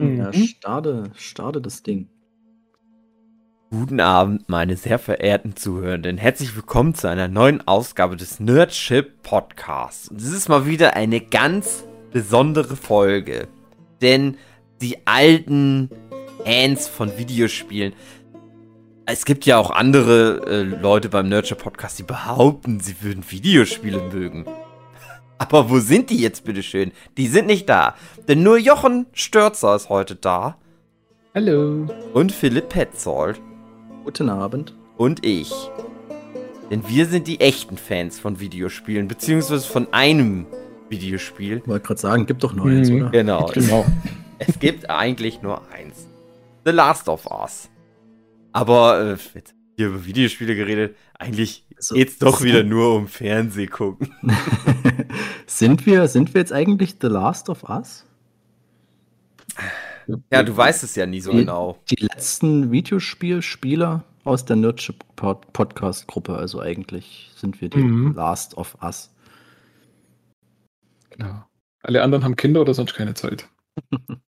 Ja, starte, starte das Ding. Guten Abend, meine sehr verehrten Zuhörenden. Herzlich willkommen zu einer neuen Ausgabe des Nerdship Podcasts. Und es ist mal wieder eine ganz besondere Folge. Denn die alten Fans von Videospielen. Es gibt ja auch andere äh, Leute beim Nerdship Podcast, die behaupten, sie würden Videospiele mögen. Aber wo sind die jetzt, bitteschön? Die sind nicht da. Denn nur Jochen Störzer ist heute da. Hallo. Und Philipp Petzold. Guten Abend. Und ich. Denn wir sind die echten Fans von Videospielen, beziehungsweise von einem Videospiel. Ich wollte gerade sagen, gibt doch nur eins, Mhm, oder? Genau. Genau. Es gibt eigentlich nur eins. The Last of Us. Aber äh, jetzt hier über Videospiele geredet, eigentlich Also, geht's doch so- wieder nur um Fernseh gucken. sind, wir, sind wir jetzt eigentlich The Last of Us? Ja, du weißt es ja nie so Die- genau. Die letzten Videospielspieler aus der Nerdship Pod Podcast Gruppe, also eigentlich sind wir die Mhm. Last of Us. Genau. Alle anderen haben Kinder oder sonst keine Zeit.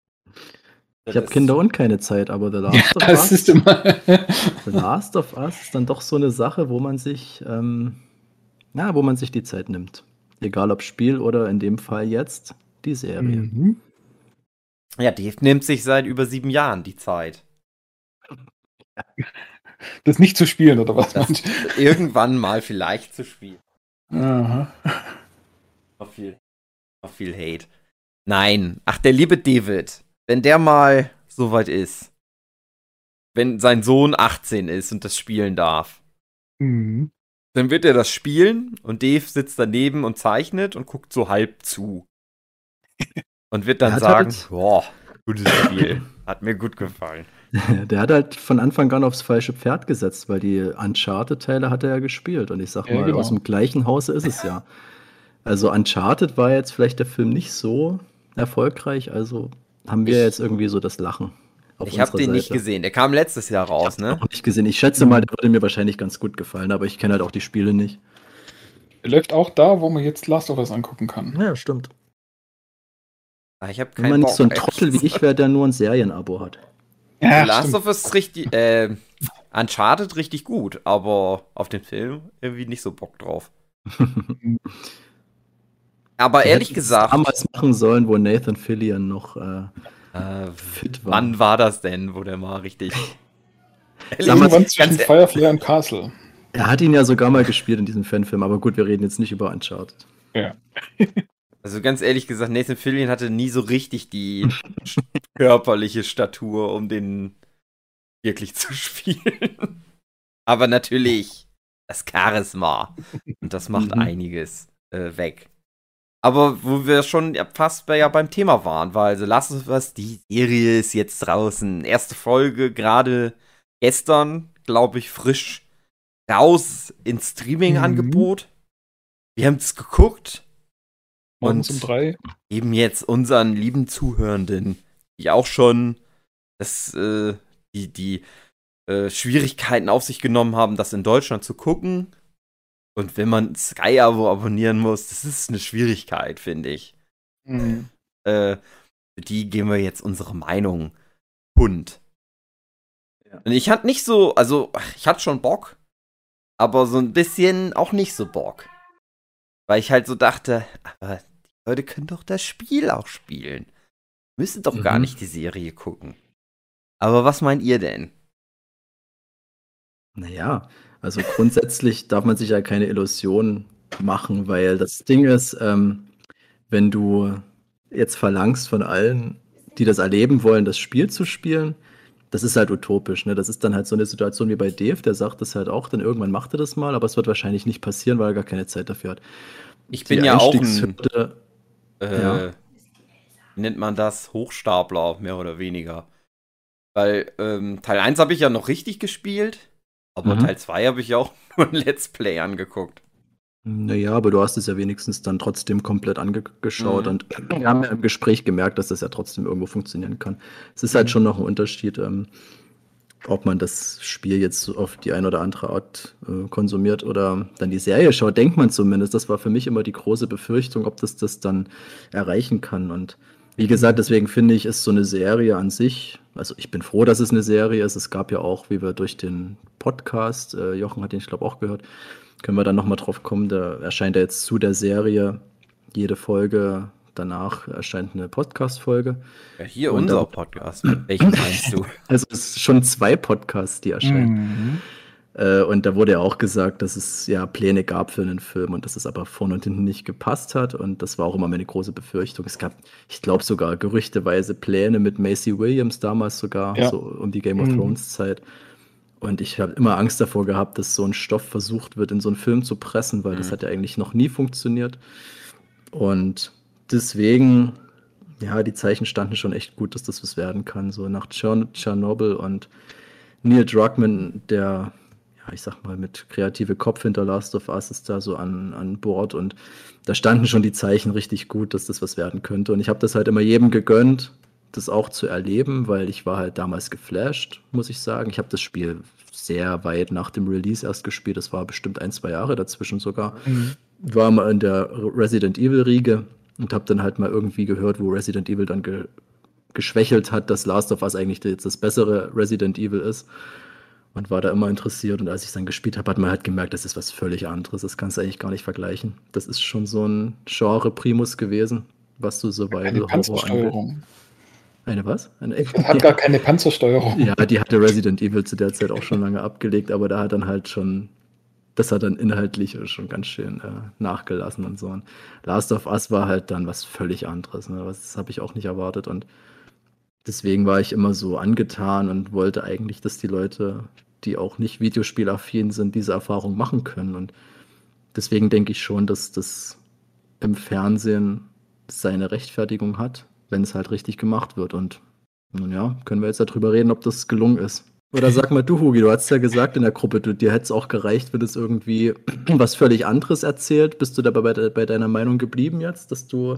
Ich habe Kinder und keine Zeit, aber The Last Ja, of das Us. ist immer. The Last of Us ist dann doch so eine Sache, wo man sich, ähm, na, wo man sich die Zeit nimmt. Egal ob Spiel oder in dem Fall jetzt die Serie. Mhm. Ja, Dave nimmt sich seit über sieben Jahren die Zeit. Das nicht zu spielen, oder was? Das irgendwann mal vielleicht zu spielen. Aha. Noch viel, noch viel Hate. Nein. Ach, der liebe David. Wenn der mal soweit ist. Wenn sein Sohn 18 ist und das spielen darf. Mhm. Dann wird er das spielen und Dave sitzt daneben und zeichnet und guckt so halb zu. Und wird dann sagen, halt- boah, gutes Spiel. Hat mir gut gefallen. Der hat halt von Anfang an aufs falsche Pferd gesetzt, weil die Uncharted-Teile hat er ja gespielt. Und ich sag Ja, mal, genau. aus dem gleichen Hause ist es ja. Also Uncharted war jetzt vielleicht der Film nicht so erfolgreich, also haben wir Ich- jetzt irgendwie so das Lachen. Auf Ich habe den nicht Seite. gesehen. Der kam letztes Jahr raus, ne? Noch nicht gesehen. Ich schätze mal, der würde mir wahrscheinlich ganz gut gefallen, aber ich kenne halt auch die Spiele nicht. Läuft auch da, wo man jetzt Last of Us angucken kann. Ja, stimmt. Ah, Ich habe Wenn keinen man Bock. nicht so ein. Trottel wie ich wäre, der nur ein Serienabo hat. Ja, Last stimmt. of Us ist richtig, äh, Uncharted richtig gut, aber auf den Film irgendwie nicht so Bock drauf. Aber ehrlich gesagt, Damals machen sollen, wo Nathan Fillion noch äh, äh, fit war. wann war das denn, wo der mal richtig. Irgendwann zwischen ganz- Firefly und Castle. Er hat ihn ja sogar mal gespielt in diesem Fanfilm, aber gut, wir reden jetzt nicht über Uncharted. Ja. Also ganz ehrlich gesagt, Nathan Fillion hatte nie so richtig die körperliche Statur, um den wirklich zu spielen. Aber natürlich das Charisma. Und das macht Mhm. einiges äh, weg. Aber wo wir schon fast bei, ja beim Thema waren, weil also lass uns was, die Serie ist jetzt draußen. Erste Folge gerade gestern, glaube ich, frisch raus ins Streaming-Angebot. Wir haben es geguckt. Morgens Und- um drei. eben jetzt unseren lieben Zuhörenden, die auch schon das, äh, die, die äh, Schwierigkeiten auf sich genommen haben, das in Deutschland zu gucken. Und wenn man Sky-Abo abonnieren muss, das ist eine Schwierigkeit, finde ich. Mhm. Äh, für die geben wir jetzt unsere Meinung Hund. Ja. Und ich hatte nicht so, also ich hatte schon Bock, aber so ein bisschen auch nicht so Bock. Weil ich halt so dachte, aber die Leute können doch das Spiel auch spielen. Müssen doch gar Mhm. nicht die Serie gucken. Aber was meint ihr denn? Naja, also grundsätzlich darf man sich ja keine Illusionen machen, weil das Ding ist, ähm, wenn du jetzt verlangst von allen, die das erleben wollen, das Spiel zu spielen, das ist halt utopisch. Ne? Das ist dann halt so eine Situation wie bei Dave, der sagt das halt auch, dann irgendwann macht er das mal, aber es wird wahrscheinlich nicht passieren, weil er gar keine Zeit dafür hat. Ich Die bin ja auch ein, äh, Ja. nennt man das? Hochstapler, mehr oder weniger. Weil ähm, Teil 1 habe ich ja noch richtig gespielt, aber Mhm. Teil 2 habe ich ja auch nur ein Let's Play angeguckt. Naja, aber du hast es ja wenigstens dann trotzdem komplett angeschaut Mhm. und wir haben ja im Gespräch gemerkt, dass das ja trotzdem irgendwo funktionieren kann. Es ist halt Mhm. schon noch ein Unterschied, ähm, ob man das Spiel jetzt auf die eine oder andere Art äh, konsumiert oder dann die Serie schaut, denkt man zumindest. Das war für mich immer die große Befürchtung, ob das das dann erreichen kann. Und Wie gesagt, deswegen finde ich, ist so eine Serie an sich, also ich bin froh, dass es eine Serie ist. Es gab ja auch, wie wir durch den Podcast, äh, Jochen hat den, ich glaube, auch gehört, können wir dann nochmal drauf kommen, da erscheint ja jetzt zu der Serie jede Folge, danach erscheint eine Podcast-Folge. Ja, hier Und unser Podcast. Welchen meinst du? Also es sind schon zwei Podcasts, die erscheinen. Mhm. Äh, und da wurde ja auch gesagt, dass es ja Pläne gab für einen Film und dass es aber vorne und hinten nicht gepasst hat. Und das war auch immer meine große Befürchtung. Es gab, ich glaube, sogar gerüchteweise Pläne mit Macy Williams damals sogar, ja. so um die Game of mhm. Thrones Zeit. Und ich habe immer Angst davor gehabt, dass so ein Stoff versucht wird, in so einen Film zu pressen, weil mhm. das hat ja eigentlich noch nie funktioniert. Und deswegen, ja, die Zeichen standen schon echt gut, dass das was werden kann. So nach Tschernobyl und Neil Druckmann, der ich sag mal, mit kreative Kopf hinter Last of Us ist da so an, an Bord und da standen schon die Zeichen richtig gut, dass das was werden könnte. Und ich habe das halt immer jedem gegönnt, das auch zu erleben, weil ich war halt damals geflasht, muss ich sagen. Ich habe das Spiel sehr weit nach dem Release erst gespielt. Das war bestimmt ein, zwei Jahre dazwischen sogar. Mhm. War mal in der Resident Evil Riege und habe dann halt mal irgendwie gehört, wo Resident Evil dann ge geschwächelt hat, dass Last of Us eigentlich jetzt das bessere Resident Evil ist und war da immer interessiert. Und als ich dann gespielt habe, hat man halt gemerkt, das ist was völlig anderes. Das kannst du eigentlich gar nicht vergleichen. Das ist schon so ein Genre-Primus gewesen, was du so bei Horror angeht. Eine was? Eine, hat gar keine Panzersteuerung. Ja, die hatte Resident Evil zu der Zeit auch schon lange abgelegt, aber da hat dann halt schon, das hat dann inhaltlich schon ganz schön äh, nachgelassen und so. Und Last of Us war halt dann was völlig anderes. Ne? Das habe ich auch nicht erwartet und deswegen war ich immer so angetan und wollte eigentlich, dass die Leute, die auch nicht Videospielaffin sind, diese Erfahrung machen können. Und deswegen denke ich schon, dass das im Fernsehen seine Rechtfertigung hat, wenn es halt richtig gemacht wird. Und nun ja, können wir jetzt darüber reden, ob das gelungen ist. Oder sag mal du, Hugi, du hast ja gesagt in der Gruppe, du, dir hätte es auch gereicht, wenn es irgendwie was völlig anderes erzählt. Bist du dabei bei, bei deiner Meinung geblieben jetzt, dass du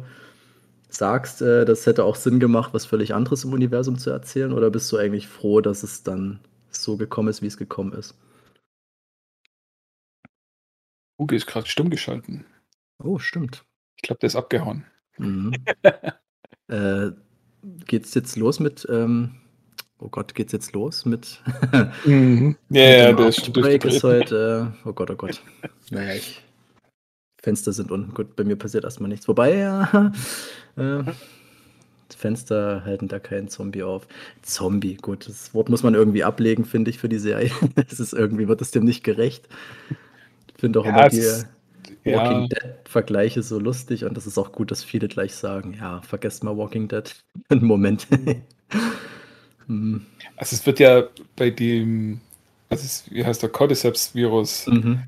sagst, äh, das hätte auch Sinn gemacht, was völlig anderes im Universum zu erzählen? Oder bist du eigentlich froh, dass es dann so gekommen ist, wie es gekommen ist? Uge ist gerade stumm geschalten. Oh, stimmt. Ich glaube, der ist abgehauen. Mhm. äh, geht's jetzt los mit, ähm, oh Gott, geht's jetzt los mit. mhm. Ja, ja, der ist, ist heute, äh, oh Gott, oh Gott. Naja, ich Fenster sind unten. Gut, bei mir passiert erstmal nichts. Wobei, ja, äh, Fenster halten da keinen Zombie auf. Zombie, gut, das Wort muss man irgendwie ablegen, finde ich, für die Serie. Es ist irgendwie, wird es dem nicht gerecht. Ich finde auch ja, immer die Walking ja. Dead-Vergleiche so lustig und das ist auch gut, dass viele gleich sagen, ja, vergesst mal Walking Dead. Einen Moment. hm. Also es wird ja bei dem, was ist, wie heißt der Cordyceps-Virus, mhm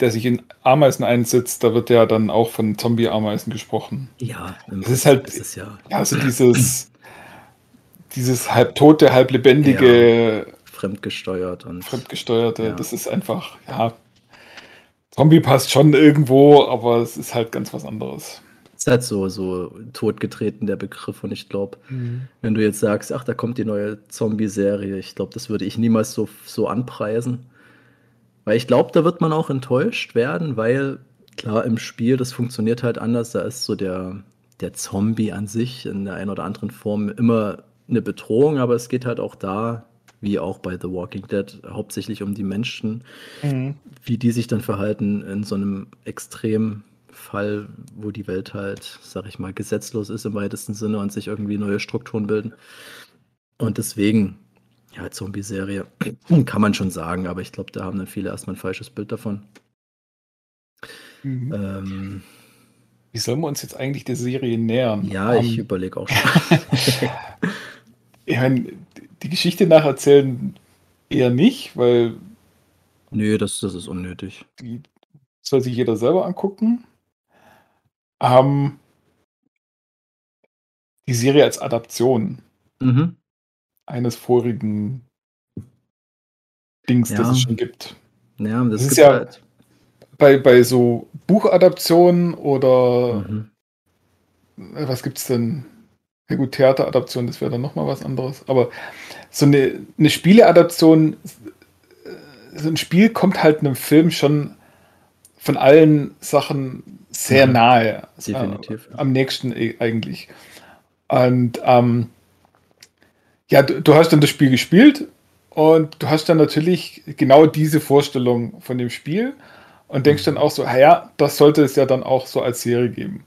der sich in Ameisen einsetzt, da wird ja dann auch von Zombie-Ameisen gesprochen. Ja, das ist halt, ist ja, ja also dieses, dieses halb tote, halb lebendige, ja, fremdgesteuert und fremdgesteuerte, ja. das ist einfach, ja, Zombie passt schon irgendwo, aber es ist halt ganz was anderes. Es ist halt so, so totgetreten, der Begriff. Und ich glaube, mhm. wenn du jetzt sagst, ach, da kommt die neue Zombie-Serie, ich glaube, das würde ich niemals so, so anpreisen. Weil ich glaube, da wird man auch enttäuscht werden, weil klar im Spiel, das funktioniert halt anders. Da ist so der, der Zombie an sich in der einen oder anderen Form immer eine Bedrohung, aber es geht halt auch da, wie auch bei The Walking Dead, hauptsächlich um die Menschen, mhm. wie die sich dann verhalten in so einem Extremfall, wo die Welt halt, sag ich mal, gesetzlos ist im weitesten Sinne und sich irgendwie neue Strukturen bilden. Und deswegen ja, Zombie-Serie kann man schon sagen, aber ich glaube, da haben dann viele erstmal ein falsches Bild davon. Mhm. Ähm, Wie sollen wir uns jetzt eigentlich der Serie nähern? Ja, um, ich überlege auch schon. ich meine, die Geschichte nacherzählen eher nicht, weil. Nö, das, das ist unnötig. Die soll sich jeder selber angucken. Ähm, die Serie als Adaption. Mhm eines vorigen Dings, ja. das es schon gibt. Ja, das, das ist ja halt. bei, bei so Buchadaptionen oder mhm. Äh, was gibt es denn? Ja gut, Theateradaption, das wäre dann nochmal was anderes. Aber so eine, eine Spieleadaption, äh, so ein Spiel kommt halt einem Film schon von allen Sachen sehr nahe. Definitiv. Äh, am nächsten eigentlich. Und ähm, ja, du, du, hast dann das Spiel gespielt und du hast dann natürlich genau diese Vorstellung von dem Spiel und denkst dann auch so, ja, das sollte es ja dann auch so als Serie geben.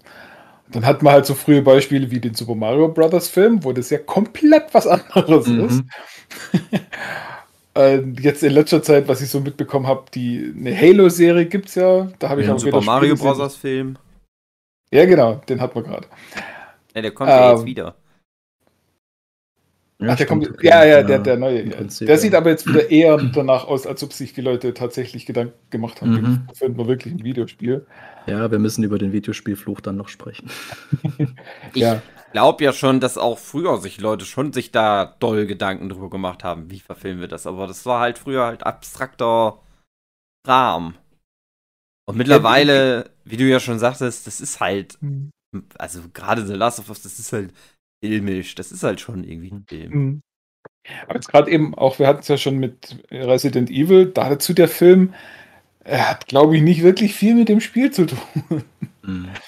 Dann hat man halt so frühe Beispiele wie den Super Mario Brothers Film, wo das ja komplett was anderes mhm. ist. äh, jetzt in letzter Zeit, was ich so mitbekommen habe, die eine Halo-Serie gibt es ja. Da habe ich ja, auch Super Mario Brothers Film. Ja, genau, den hat man gerade. Ja, der kommt ähm, ja jetzt wieder. Ja, Ach, der kommt, okay. ja, ja, der, der neue. Ja. Prinzip, der sieht aber jetzt wieder eher danach aus, als ob sich die Leute tatsächlich Gedanken gemacht haben. Mhm. Das findet man wirklich ein Videospiel. Ja, wir müssen über den Videospielfluch dann noch sprechen. ich ja. glaube ja schon, dass auch früher sich Leute schon sich da doll Gedanken drüber gemacht haben, wie verfilmen wir das. Aber das war halt früher halt abstrakter Rahmen. Und mittlerweile, wie du ja schon sagtest, das ist halt, mhm. also gerade The Last of Us, das ist halt filmisch. Das ist halt schon irgendwie ein Film. Mhm. Aber jetzt gerade eben auch, wir hatten es ja schon mit Resident Evil, dazu der Film, er hat, glaube ich, nicht wirklich viel mit dem Spiel zu tun. Mhm.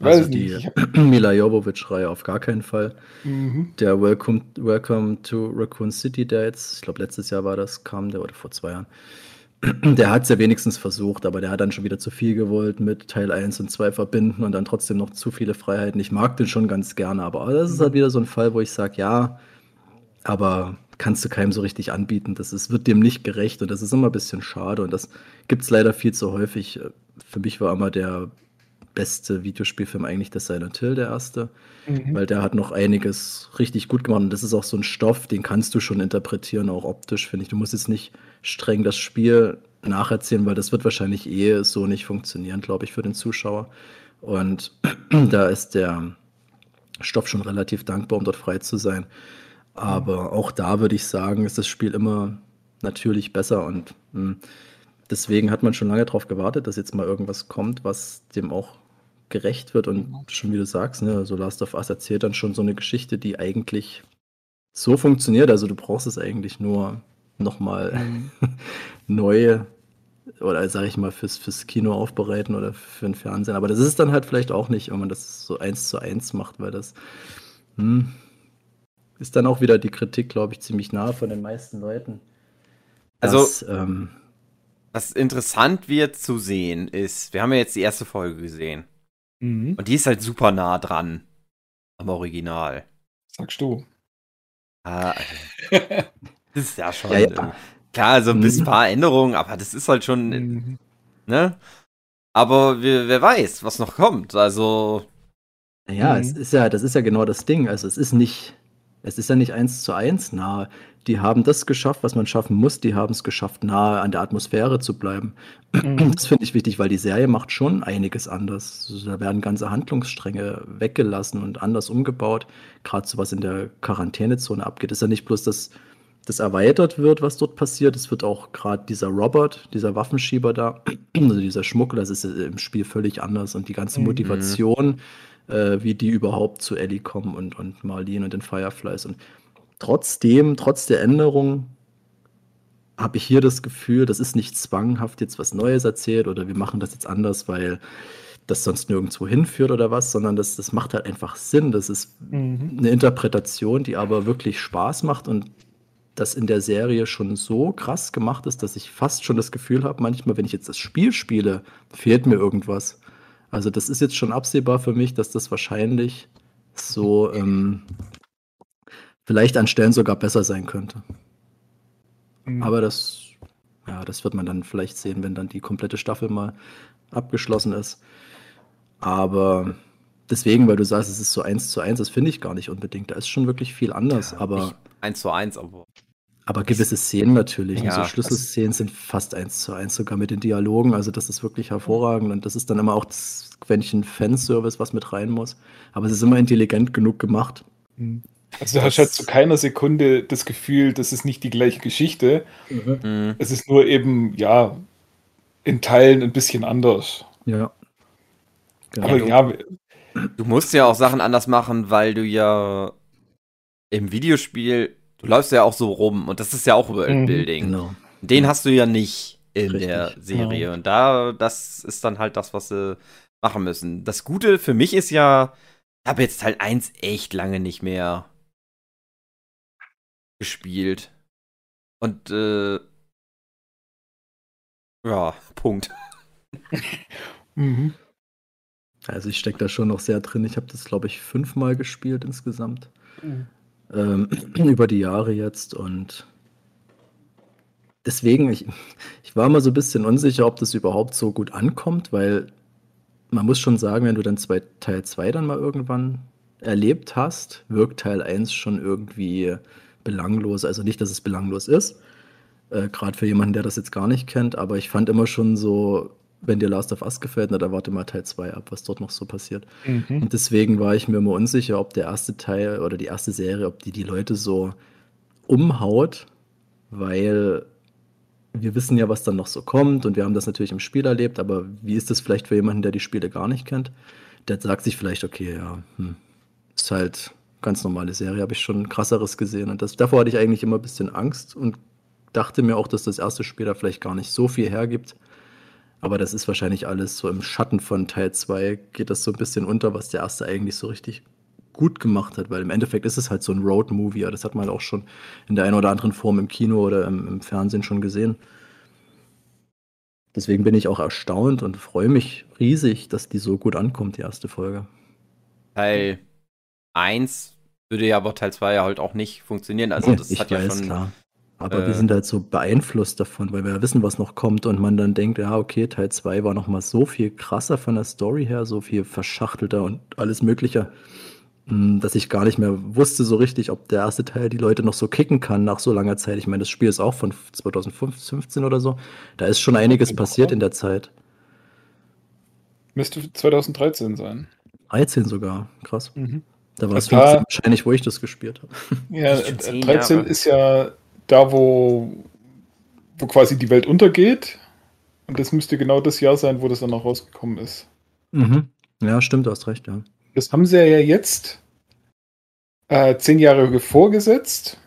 Also die Mila Jovovich-Reihe auf gar keinen Fall. Mhm. Der Welcome, Welcome to Raccoon City, der jetzt, ich glaube letztes Jahr war das, kam der oder vor zwei Jahren. Der hat es ja wenigstens versucht, aber der hat dann schon wieder zu viel gewollt mit Teil 1 und 2 verbinden und dann trotzdem noch zu viele Freiheiten. Ich mag den schon ganz gerne, aber das ist halt wieder so ein Fall, wo ich sage, ja, aber kannst du keinem so richtig anbieten. Das ist, wird dem nicht gerecht und das ist immer ein bisschen schade und das gibt es leider viel zu häufig. Für mich war immer der beste Videospielfilm eigentlich das Silent Hill, der erste, mhm. weil der hat noch einiges richtig gut gemacht und das ist auch so ein Stoff, den kannst du schon interpretieren, auch optisch, finde ich. Du musst jetzt nicht streng das Spiel nacherzählen, weil das wird wahrscheinlich eh so nicht funktionieren, glaube ich, für den Zuschauer. Und da ist der Stoff schon relativ dankbar, um dort frei zu sein. Aber auch da würde ich sagen, ist das Spiel immer natürlich besser und mh, hm, deswegen hat man schon lange darauf gewartet, dass jetzt mal irgendwas kommt, was dem auch gerecht wird und schon wie du sagst, ne, so Last of Us erzählt dann schon so eine Geschichte, die eigentlich so funktioniert. Also du brauchst es eigentlich nur nochmal mhm. neu oder sage ich mal fürs, fürs Kino aufbereiten oder für den Fernsehen. Aber das ist dann halt vielleicht auch nicht, wenn man das so eins zu eins macht, weil das hm, ist dann auch wieder die Kritik, glaube ich, ziemlich nahe von den meisten Leuten. Also, dass, ähm, was interessant wird zu sehen ist, wir haben ja jetzt die erste Folge gesehen. Mhm. Und die ist halt super nah dran am Original. Sagst du. Ah, also, das ist ja schon. Ja, ja. Klar, so ein bisschen mhm. paar Änderungen, aber das ist halt schon. Mhm. Ne? Aber wer, wer weiß, was noch kommt. Also. Ja, es mhm. ist ja, das ist ja genau das Ding. Also es ist nicht, es ist ja nicht eins zu eins nah die haben das geschafft, was man schaffen muss. Die haben es geschafft, nahe an der Atmosphäre zu bleiben. Mhm. Das finde ich wichtig, weil die Serie macht schon einiges anders. Da werden ganze Handlungsstränge weggelassen und anders umgebaut. Gerade so was in der Quarantänezone abgeht. Ist ja nicht bloß, dass das erweitert wird, was dort passiert. Es wird auch gerade dieser Robert, dieser Waffenschieber da, also dieser Schmuggler, das ist im Spiel völlig anders. Und die ganze mhm. Motivation, äh, wie die überhaupt zu Ellie kommen und, und Marlene und den Fireflies. Und trotzdem, trotz der Änderung, habe ich hier das Gefühl, das ist nicht zwanghaft jetzt was Neues erzählt oder wir machen das jetzt anders, weil das sonst nirgendwo hinführt oder was, sondern das, das macht halt einfach Sinn. Das ist mhm. eine Interpretation, die aber wirklich Spaß macht und das in der Serie schon so krass gemacht ist, dass ich fast schon das Gefühl habe, manchmal, wenn ich jetzt das Spiel spiele, fehlt mir irgendwas. Also das ist jetzt schon absehbar für mich, dass das wahrscheinlich so ähm, vielleicht an Stellen sogar besser sein könnte. Mhm. Aber das, ja, das wird man dann vielleicht sehen, wenn dann die komplette Staffel mal abgeschlossen ist. Aber deswegen, weil du sagst, es ist so eins zu eins, das finde ich gar nicht unbedingt. Da ist schon wirklich viel anders. Ja, aber eins zu eins, aber. Aber gewisse Szenen natürlich. Ja, so Schlüsselszenen sind fast eins zu eins, sogar mit den Dialogen. Also das ist wirklich hervorragend. Und das ist dann immer auch das Quäntchen Fanservice, was mit rein muss. Aber es ist immer intelligent genug gemacht. Mhm. Also du hast halt zu keiner Sekunde das Gefühl, das ist nicht die gleiche Geschichte. Mhm. Es ist nur eben, ja, in Teilen ein bisschen anders. Ja. Genau. Aber ja. Du musst ja auch Sachen anders machen, weil du ja im Videospiel, du läufst ja auch so rum und das ist ja auch Worldbuilding. Mhm. Genau. Den hast du ja nicht in Richtig. der Serie. Ja. Und da, das ist dann halt das, was sie machen müssen. Das Gute für mich ist ja, habe jetzt Teil 1 echt lange nicht mehr gespielt. Und äh, ja, Punkt. mhm. Also ich stecke da schon noch sehr drin. Ich habe das, glaube ich, fünfmal gespielt insgesamt. Mhm. Ähm, über die Jahre jetzt und deswegen, ich, ich war mal so ein bisschen unsicher, ob das überhaupt so gut ankommt, weil man muss schon sagen, wenn du dann zwei, Teil 2 dann mal irgendwann erlebt hast, wirkt Teil 1 schon irgendwie belanglos. Also nicht, dass es belanglos ist, äh, gerade für jemanden, der das jetzt gar nicht kennt, aber ich fand immer schon so, wenn dir Last of Us gefällt, na, dann warte mal Teil 2 ab, was dort noch so passiert. Mhm. Und deswegen war ich mir immer unsicher, ob der erste Teil oder die erste Serie, ob die die Leute so umhaut, weil wir wissen ja, was dann noch so kommt und wir haben das natürlich im Spiel erlebt, aber wie ist das vielleicht für jemanden, der die Spiele gar nicht kennt? Der sagt sich vielleicht, okay, ja, hm, ist halt ganz normale Serie, habe ich schon krasseres gesehen und das, davor hatte ich eigentlich immer ein bisschen Angst und dachte mir auch, dass das erste Spiel da vielleicht gar nicht so viel hergibt. Aber das ist wahrscheinlich alles so im Schatten von Teil 2 geht das so ein bisschen unter, was der erste eigentlich so richtig gut gemacht hat, weil im Endeffekt ist es halt so ein Road-Movie. Das hat man auch schon in der einen oder anderen Form im Kino oder im, im Fernsehen schon gesehen. Deswegen bin ich auch erstaunt und freue mich riesig, dass die so gut ankommt, die erste Folge. Teil 1 würde ja aber Teil 2 ja halt auch nicht funktionieren. Also das ich hat weiß, ja schon. Klar. Aber äh, wir sind halt so beeinflusst davon, weil wir ja wissen, was noch kommt und man dann denkt, ja, okay, Teil 2 war noch mal so viel krasser von der Story her, so viel verschachtelter und alles Mögliche. Hm, dass ich gar nicht mehr wusste so richtig, ob der erste Teil die Leute noch so kicken kann nach so langer Zeit. Ich meine, das Spiel ist auch von 2015 oder so. Da ist schon einiges passiert in der Zeit. Müsste 2013 sein. 13 sogar, krass. Mhm. Da war es wahrscheinlich, wo ich das gespielt habe. Ja, 13 ist ja da, wo, wo quasi die Welt untergeht. Und das müsste genau das Jahr sein, wo das dann auch rausgekommen ist. Mhm. Ja, stimmt, du hast recht, ja. Das haben sie ja jetzt äh, zehn Jahre vorgesetzt.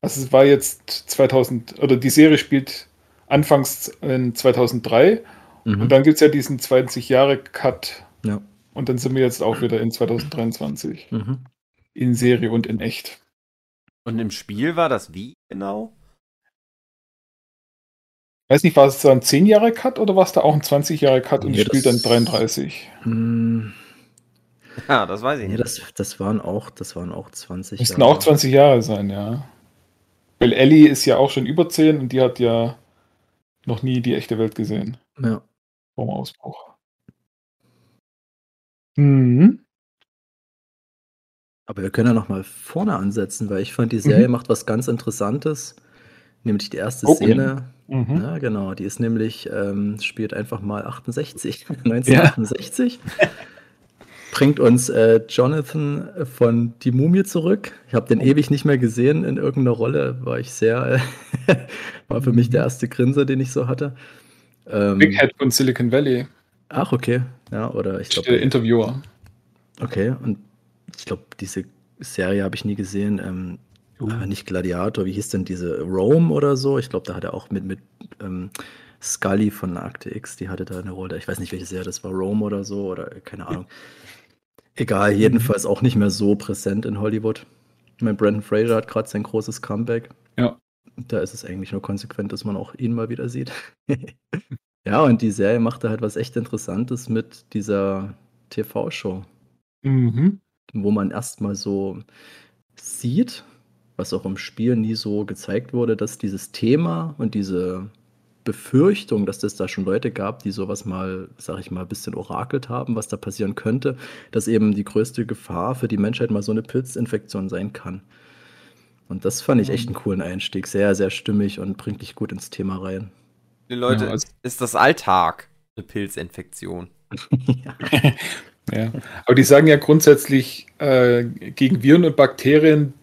Also es war jetzt 2000, oder die Serie spielt anfangs in 2003 mhm. und dann gibt es ja diesen 20 Jahre Cut. Ja. Und dann sind wir jetzt auch wieder in 2023. Mhm. In Serie und in echt. Und im Spiel war das wie genau? Weiß nicht, war es da ein 10 Jahre Cut oder war es da auch ein 20 Jahre Cut und nee, spielt dann 33? Hm. Ja, das weiß ich nicht. Nee, das, das, waren auch, das waren auch 20 Müssten Jahre. auch 20 Jahre sein, ja. Weil Ellie ist ja auch schon über 10 und die hat ja noch nie die echte Welt gesehen. Ja. Vom Ausbruch. Mhm. Aber wir können ja noch mal vorne ansetzen, weil ich fand, die Serie mhm. macht was ganz Interessantes, nämlich die erste Opening. Szene. Mhm. Ja, genau, die ist nämlich, ähm, spielt einfach mal 68, 1968. Ja. bringt uns äh, Jonathan von Die Mumie zurück. Ich habe den oh. ewig nicht mehr gesehen in irgendeiner Rolle. War ich sehr, äh, war für mich der mhm. erste Grinser, den ich so hatte. Ähm, Big Head von Silicon Valley. Ach, okay. Ja, oder ich glaube. Interviewer. Okay, und ich glaube, diese Serie habe ich nie gesehen. Ähm, uh. Nicht Gladiator, wie hieß denn diese Rome oder so? Ich glaube, da hat er auch mit, mit ähm, Scully von Akte X, die hatte da eine Rolle. Ich weiß nicht, welche Serie das war, Rome oder so, oder keine Ahnung. Egal, mhm. jedenfalls auch nicht mehr so präsent in Hollywood. Mein Brandon Fraser hat gerade sein großes Comeback. Ja. Da ist es eigentlich nur konsequent, dass man auch ihn mal wieder sieht. ja, und die Serie machte halt was echt Interessantes mit dieser TV-Show. Mhm. Wo man erstmal so sieht, was auch im Spiel nie so gezeigt wurde, dass dieses Thema und diese Befürchtung, dass es da schon Leute gab, die sowas mal, sag ich mal, ein bisschen orakelt haben, was da passieren könnte, dass eben die größte Gefahr für die Menschheit mal so eine Pilzinfektion sein kann. Und das fand ich echt einen coolen Einstieg. Sehr, sehr stimmig und bringt dich gut ins Thema rein. Die Leute, ja, also ist das Alltag eine Pilzinfektion? ja. ja. Aber die sagen ja grundsätzlich äh, gegen Viren und Bakterien,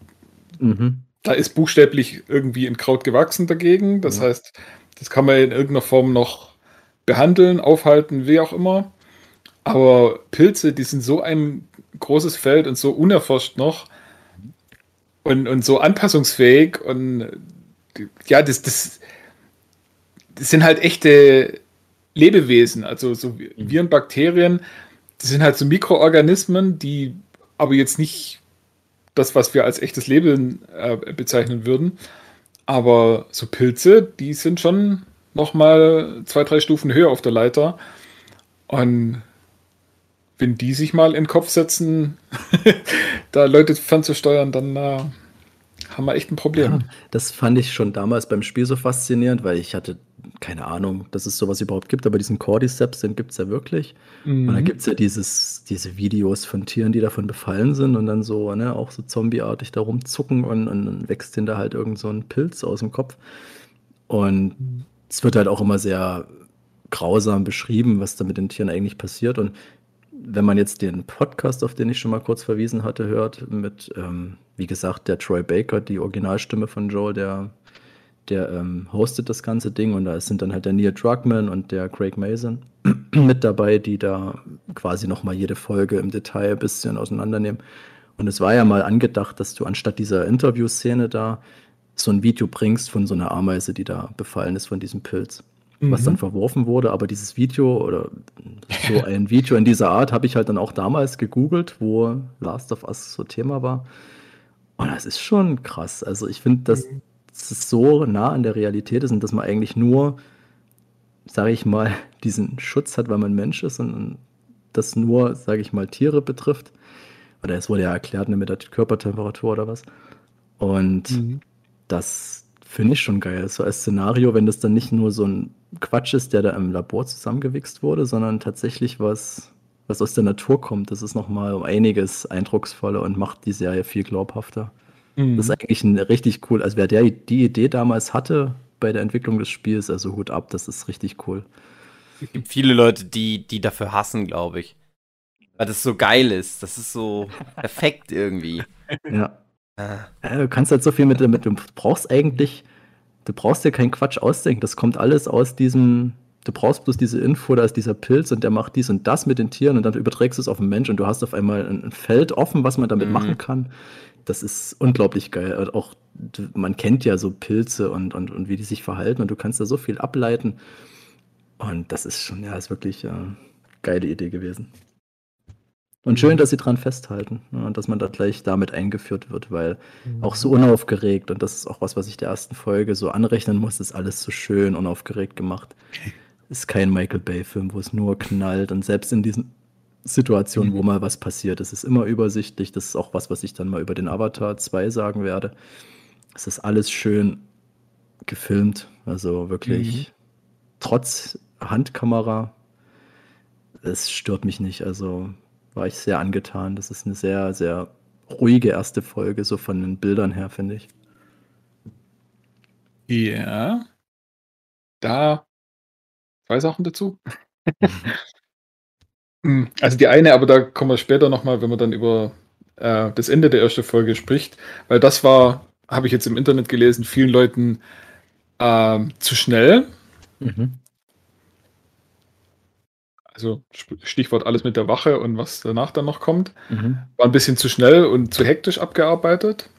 mhm. da ist buchstäblich irgendwie ein Kraut gewachsen dagegen. Das ja. heißt, das kann man in irgendeiner Form noch behandeln, aufhalten, wie auch immer. Aber Pilze, die sind so ein großes Feld und so unerforscht noch und, und so anpassungsfähig und ja, das, das, das sind halt echte Lebewesen, also so Viren, Bakterien, das sind halt so Mikroorganismen, die aber jetzt nicht das, was wir als echtes Leben äh, bezeichnen würden. Aber so Pilze, die sind schon noch mal zwei, drei Stufen höher auf der Leiter. Und wenn die sich mal in den Kopf setzen, da Leute fernzusteuern, dann äh, haben wir echt ein Problem. Ja, das fand ich schon damals beim Spiel so faszinierend, weil ich hatte keine Ahnung, dass es sowas überhaupt gibt, aber diesen Cordyceps, den gibt es ja wirklich. Mhm. Und da gibt es ja dieses, diese Videos von Tieren, die davon befallen sind und dann so, ne, auch so zombieartig da rumzucken und, und dann wächst denen da halt irgend so ein Pilz aus dem Kopf. Und es wird halt auch immer sehr grausam beschrieben, was da mit den Tieren eigentlich passiert. Und wenn man jetzt den Podcast, auf den ich schon mal kurz verwiesen hatte, hört, mit, ähm, wie gesagt, der Troy Baker, die Originalstimme von Joel, der der ähm, hostet das ganze Ding und da sind dann halt der Neil Druckmann und der Craig Mason mit dabei, die da quasi nochmal jede Folge im Detail ein bisschen auseinandernehmen. Und es war ja mal angedacht, dass du anstatt dieser Interviewszene da so ein Video bringst von so einer Ameise, die da befallen ist von diesem Pilz, mhm. was dann verworfen wurde. Aber dieses Video oder so ein Video in dieser Art habe ich halt dann auch damals gegoogelt, wo Last of Us so Thema war. Und das ist schon krass. Also ich finde, dass mhm so nah an der Realität ist und dass man eigentlich nur, sage ich mal, diesen Schutz hat, weil man Mensch ist und das nur, sage ich mal, Tiere betrifft. Oder es wurde ja erklärt ne, mit der Körpertemperatur oder was. Und mhm. das finde ich schon geil. So als Szenario, wenn das dann nicht nur so ein Quatsch ist, der da im Labor zusammengewichst wurde, sondern tatsächlich was, was aus der Natur kommt. Das ist nochmal um einiges eindrucksvoller und macht die Serie viel glaubhafter. Mhm. Das ist eigentlich ein richtig cool. Also wer der die Idee damals hatte bei der Entwicklung des Spiels, also Hut ab, das ist richtig cool. Es gibt viele Leute, die, die dafür hassen, glaube ich. Weil das so geil ist. Das ist so perfekt irgendwie. Ja. Ah. ja. Du kannst halt so viel mit, mit, du brauchst eigentlich, du brauchst dir keinen Quatsch ausdenken. Das kommt alles aus diesem, du brauchst bloß diese Info, da ist dieser Pilz und der macht dies und das mit den Tieren und dann überträgst du es auf den Mensch und du hast auf einmal ein Feld offen, was man damit mhm. machen kann das ist unglaublich geil. Auch man kennt ja so Pilze und, und, und wie die sich verhalten und du kannst da so viel ableiten. Und das ist schon, ja, ist wirklich eine äh, geile Idee gewesen. Und schön, mhm. dass sie dran festhalten ja, und dass man da gleich damit eingeführt wird, weil mhm. auch so unaufgeregt und das ist auch was, was ich der ersten Folge so anrechnen muss, ist alles so schön unaufgeregt gemacht. Ist kein Michael Bay-Film, wo es nur knallt und selbst in diesen Situation, mhm. wo mal was passiert. Es ist immer übersichtlich. Das ist auch was, was ich dann mal über den Avatar 2 sagen werde. Es ist alles schön gefilmt. Also wirklich mhm. trotz Handkamera. Es stört mich nicht. Also war ich sehr angetan. Das ist eine sehr, sehr ruhige erste Folge, so von den Bildern her, finde ich. Ja. Da zwei Sachen dazu. Hm, also die eine, aber da kommen wir später nochmal, wenn man dann über äh, das Ende der ersten Folge spricht, weil das war, habe ich jetzt im Internet gelesen, vielen Leuten äh, zu schnell. Mhm. Also Stichwort alles mit der Wache und was danach dann noch kommt. Mhm. War ein bisschen zu schnell und zu hektisch abgearbeitet.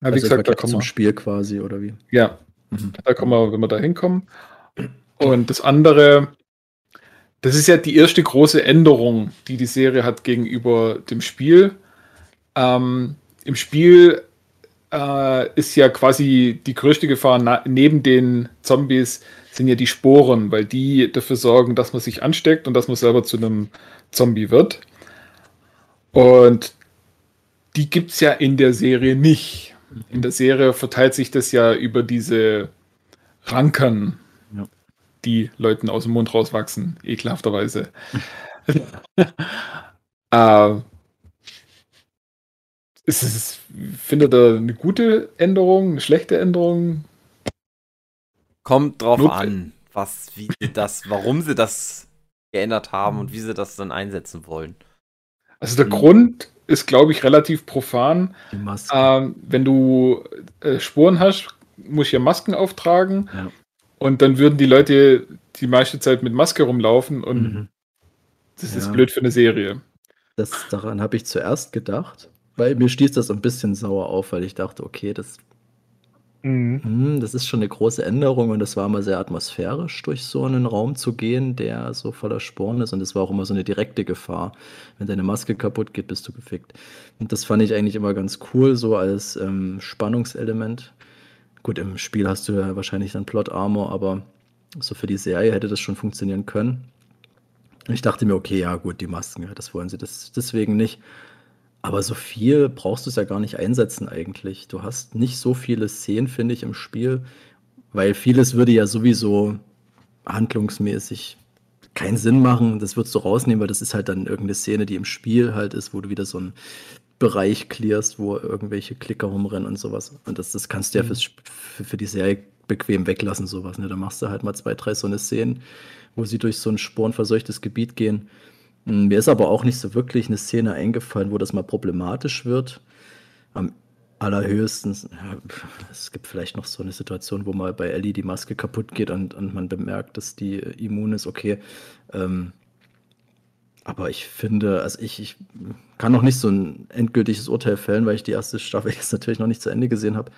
Ja, wie also gesagt, da kommen zum wir. Spiel quasi, oder wie? Ja, mhm. da kommen wir, wenn wir da hinkommen. Und das andere, das ist ja die erste große Änderung, die die Serie hat gegenüber dem Spiel. Ähm, Im Spiel äh, ist ja quasi die größte Gefahr neben den Zombies sind ja die Sporen, weil die dafür sorgen, dass man sich ansteckt und dass man selber zu einem Zombie wird. Und die gibt es ja in der Serie nicht. In der Serie verteilt sich das ja über diese Ranken, die Leuten aus dem Mund rauswachsen, ekelhafterweise. äh, ist es, findet ihr eine gute Änderung, eine schlechte Änderung? Kommt drauf Not an, was, wie das, warum sie das geändert haben und wie sie das dann einsetzen wollen. Also der mhm. Grund ist, glaube ich, relativ profan. Ähm, wenn du äh, Spuren hast, muss ich ja Masken auftragen. Ja. Und dann würden die Leute die meiste Zeit mit Maske rumlaufen und mhm. das ja. ist blöd für eine Serie. Das, daran habe ich zuerst gedacht, weil mir stieß das ein bisschen sauer auf, weil ich dachte, okay, das Mhm. Hm, das ist schon eine große Änderung und das war immer sehr atmosphärisch, durch so einen Raum zu gehen, der so voller Sporen ist. Und das war auch immer so eine direkte Gefahr. Wenn deine Maske kaputt geht, bist du gefickt. Und das fand ich eigentlich immer ganz cool, so als ähm, Spannungselement. Gut, im Spiel hast du ja wahrscheinlich dann Plot Armor, aber so für die Serie hätte das schon funktionieren können. Ich dachte mir, okay, ja gut, die Masken, das wollen sie das, deswegen nicht. Aber so viel brauchst du es ja gar nicht einsetzen eigentlich. Du hast nicht so viele Szenen, finde ich, im Spiel, weil vieles würde ja sowieso handlungsmäßig keinen Sinn machen. Das würdest du rausnehmen, weil das ist halt dann irgendeine Szene, die im Spiel halt ist, wo du wieder so einen Bereich clearst, wo irgendwelche Klicker rumrennen und sowas. Und das, das kannst du ja mhm. fürs, für, für die Serie bequem weglassen, sowas. Ne? Da machst du halt mal zwei, drei so eine Szenen, wo sie durch so ein sporenverseuchtes Gebiet gehen hm, mir ist aber auch nicht so wirklich eine Szene eingefallen, wo das mal problematisch wird. Am allerhöchsten, ja, es gibt vielleicht noch so eine Situation, wo mal bei Ellie die Maske kaputt geht und, und man bemerkt, dass die immun ist, okay. Ähm, aber ich finde, also ich, ich kann noch nicht so ein endgültiges Urteil fällen, weil ich die erste Staffel jetzt natürlich noch nicht zu Ende gesehen habe.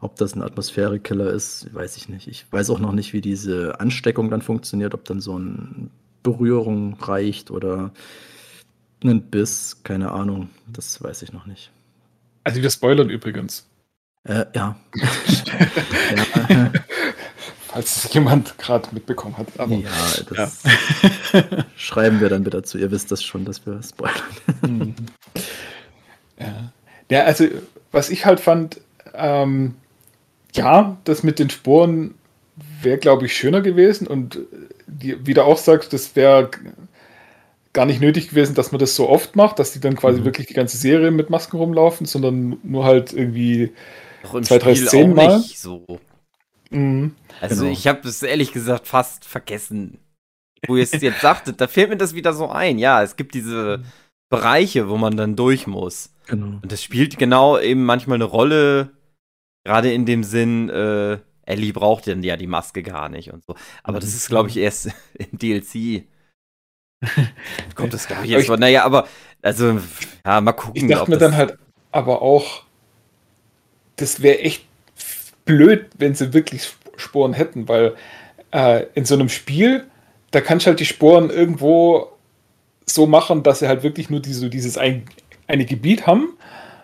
Ob das ein Atmosphärekiller ist, weiß ich nicht. Ich weiß auch noch nicht, wie diese Ansteckung dann funktioniert, ob dann so ein Berührung reicht oder einen Biss, keine Ahnung, das weiß ich noch nicht. Also wir spoilern übrigens. Äh, ja. ja. Falls es jemand gerade mitbekommen hat. Aber, ja, das ja. schreiben wir dann bitte dazu. Ihr wisst das schon, dass wir spoilern. Mhm. ja. ja, also was ich halt fand, ähm, ja, das mit den Sporen wäre, glaube ich, schöner gewesen und die, wie du auch sagst, das wäre gar nicht nötig gewesen, dass man das so oft macht, dass die dann quasi mhm. wirklich die ganze Serie mit Masken rumlaufen, sondern nur halt irgendwie zwei, drei Szenen mal. so. Mhm. Also genau. ich habe es ehrlich gesagt fast vergessen, wo ihr es jetzt sagtet. Da fällt mir das wieder so ein. Ja, es gibt diese mhm. Bereiche, wo man dann durch muss. Genau. Und das spielt genau eben manchmal eine Rolle, gerade in dem Sinn, äh, Ellie braucht dann ja die Maske gar nicht und so. Aber das mhm. ist, glaube ich, erst im DLC. Kommt das, glaube ich, jetzt vor. Naja, aber, also, ja, mal gucken. Ich dachte mir dann halt aber auch, das wäre echt blöd, wenn sie wirklich Sporen hätten, weil äh, in so einem Spiel, da kannst du halt die Sporen irgendwo so machen, dass sie halt wirklich nur diese, dieses ein, eine Gebiet haben.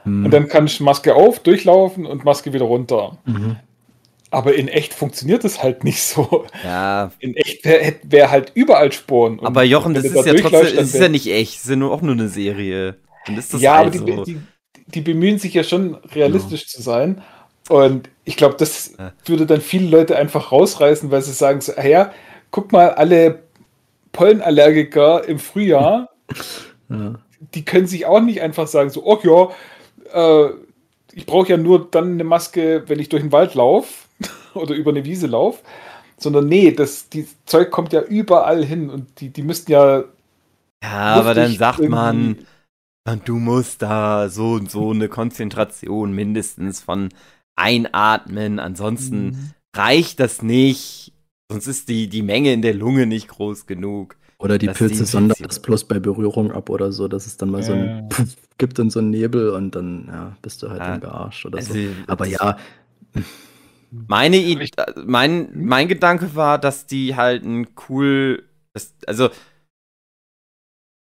Mhm. Und dann kannst du Maske auf, durchlaufen und Maske wieder runter. Mhm. Aber in echt funktioniert es halt nicht so. Ja. In echt wäre wär halt überall Sporen. Aber Jochen, das ist da ja trotzdem, das ist ja nicht echt, es ist ja nur auch nur eine Serie. Und das ja, halt aber die, die, die, bemühen sich ja schon realistisch ja. zu sein. Und ich glaube, das ja. würde dann viele Leute einfach rausreißen, weil sie sagen so, ja, guck mal, alle Pollenallergiker im Frühjahr, ja. die können sich auch nicht einfach sagen so, oh ja, äh, ich brauche ja nur dann eine Maske, wenn ich durch den Wald laufe oder über eine Wiese laufe, sondern nee, das die Zeug kommt ja überall hin und die, die müssten ja. Ja, aber dann sagt man, du musst da so und so eine Konzentration mindestens von einatmen, ansonsten mhm. reicht das nicht, sonst ist die, die Menge in der Lunge nicht groß genug. Oder die Pilze sondern das bloß bei Berührung ab oder so, dass es dann mal ja. so ein Puff gibt und so einen Nebel und dann ja, bist du halt ja. gearscht oder also, so. Aber ja. Meine Idee, mein, mein Gedanke war, dass die halt ein cool, das, also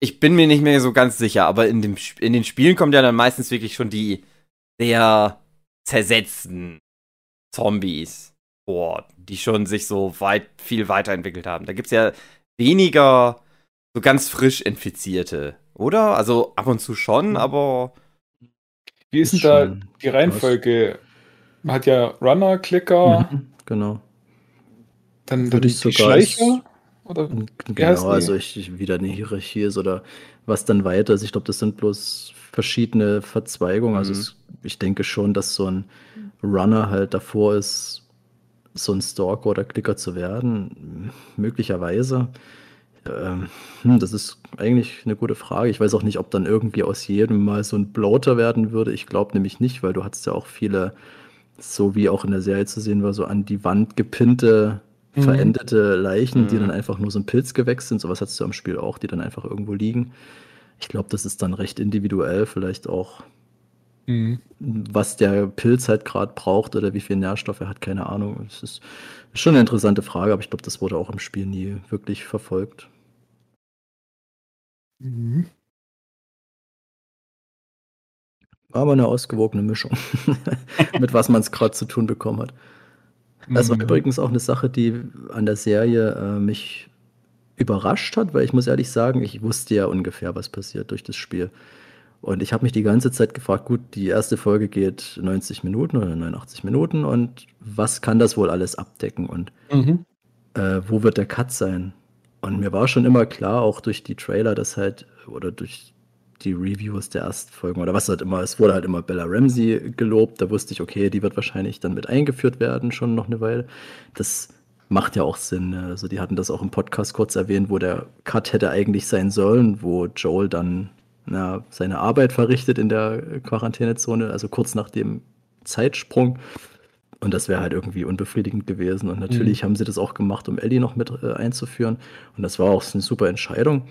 ich bin mir nicht mehr so ganz sicher, aber in, dem, in den Spielen kommt ja dann meistens wirklich schon die sehr zersetzten Zombies vor, die schon sich so weit, viel weiterentwickelt haben. Da gibt es ja weniger so ganz frisch Infizierte, oder? Also ab und zu schon, hm. aber. Wie ist denn da die Reihenfolge? Man hat ja Runner, Clicker. Mhm, genau. Dann, dann die Schleicher. Oder genau, also ich, ich, wieder eine Hierarchie ist oder was dann weiter ist. Ich glaube, das sind bloß verschiedene Verzweigungen. Also mhm. Also es, ich denke schon, dass so ein Runner halt davor ist, so ein Stalker oder Klicker zu werden? Möglicherweise. Ähm, hm, das ist eigentlich eine gute Frage. Ich weiß auch nicht, ob dann irgendwie aus jedem mal so ein Bloater werden würde. Ich glaube nämlich nicht, weil du hattest ja auch viele, so wie auch in der Serie zu sehen war, so an die Wand gepinnte, mhm. verendete Leichen, mhm. die dann einfach nur so ein Pilzgewächs sind. Sowas hattest du am Spiel auch, die dann einfach irgendwo liegen. Ich glaube, das ist dann recht individuell, vielleicht auch Mhm. Was der Pilz halt gerade braucht oder wie viel Nährstoffe er hat, keine Ahnung. Das ist schon eine interessante Frage, aber ich glaube, das wurde auch im Spiel nie wirklich verfolgt. Mhm. Aber eine ausgewogene Mischung, mit was man es gerade zu tun bekommen hat. Das war mhm. übrigens auch eine Sache, die an der Serie äh, mich überrascht hat, weil ich muss ehrlich sagen, ich wusste ja ungefähr, was passiert durch das Spiel. Und ich habe mich die ganze Zeit gefragt, gut, die erste Folge geht 90 Minuten oder 89 Minuten und was kann das wohl alles abdecken und mhm. äh, wo wird der Cut sein? Und mir war schon immer klar, auch durch die Trailer, dass halt, oder durch die Reviews der ersten Folgen oder was halt immer, es wurde halt immer Bella Ramsey gelobt, da wusste ich, okay, die wird wahrscheinlich dann mit eingeführt werden, schon noch eine Weile. Das macht ja auch Sinn. Ne? Also die hatten das auch im Podcast kurz erwähnt, wo der Cut hätte eigentlich sein sollen, wo Joel dann na, seine Arbeit verrichtet in der Quarantänezone, also kurz nach dem Zeitsprung. Und das wäre halt irgendwie unbefriedigend gewesen. Und natürlich mhm. haben sie das auch gemacht, um Ellie noch mit äh, einzuführen. Und das war auch eine super Entscheidung.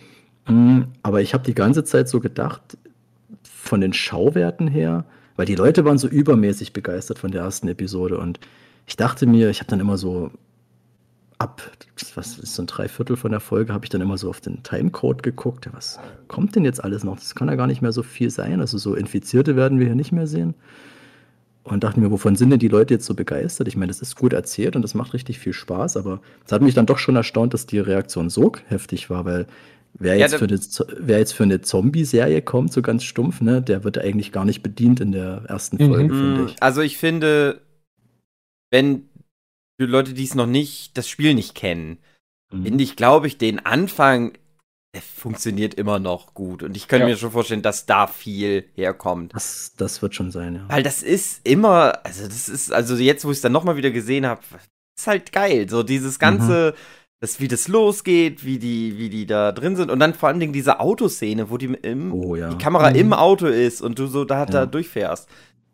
Mhm. Aber ich habe die ganze Zeit so gedacht, von den Schauwerten her, weil die Leute waren so übermäßig begeistert von der ersten Episode. Und ich dachte mir, ich habe dann immer so ab, was ist so ein Dreiviertel von der Folge, habe ich dann immer so auf den Timecode geguckt. Ja, was kommt denn jetzt alles noch? Das kann ja gar nicht mehr so viel sein. Also so Infizierte werden wir hier nicht mehr sehen. Und dachte mir, wovon sind denn die Leute jetzt so begeistert? Ich meine, das ist gut erzählt und das macht richtig viel Spaß, aber es hat mich dann doch schon erstaunt, dass die Reaktion so heftig war, weil wer jetzt, ja, für eine, wer jetzt für eine Zombie-Serie kommt, so ganz stumpf, ne, der wird eigentlich gar nicht bedient in der ersten Folge, mhm. finde ich. Also ich finde, wenn für Leute, die es noch nicht, das Spiel nicht kennen, mhm. finde ich, glaube ich, den Anfang der funktioniert immer noch gut. Und ich könnte ja. mir schon vorstellen, dass da viel herkommt. Das, das wird schon sein, ja. Weil das ist immer, also das ist, also jetzt, wo ich es dann nochmal wieder gesehen habe, ist halt geil. So dieses ganze, mhm. das, wie das losgeht, wie die, wie die da drin sind. Und dann vor allen Dingen diese Autoszene, wo die, im, oh, ja. die Kamera mhm. im Auto ist und du so da, da durchfährst.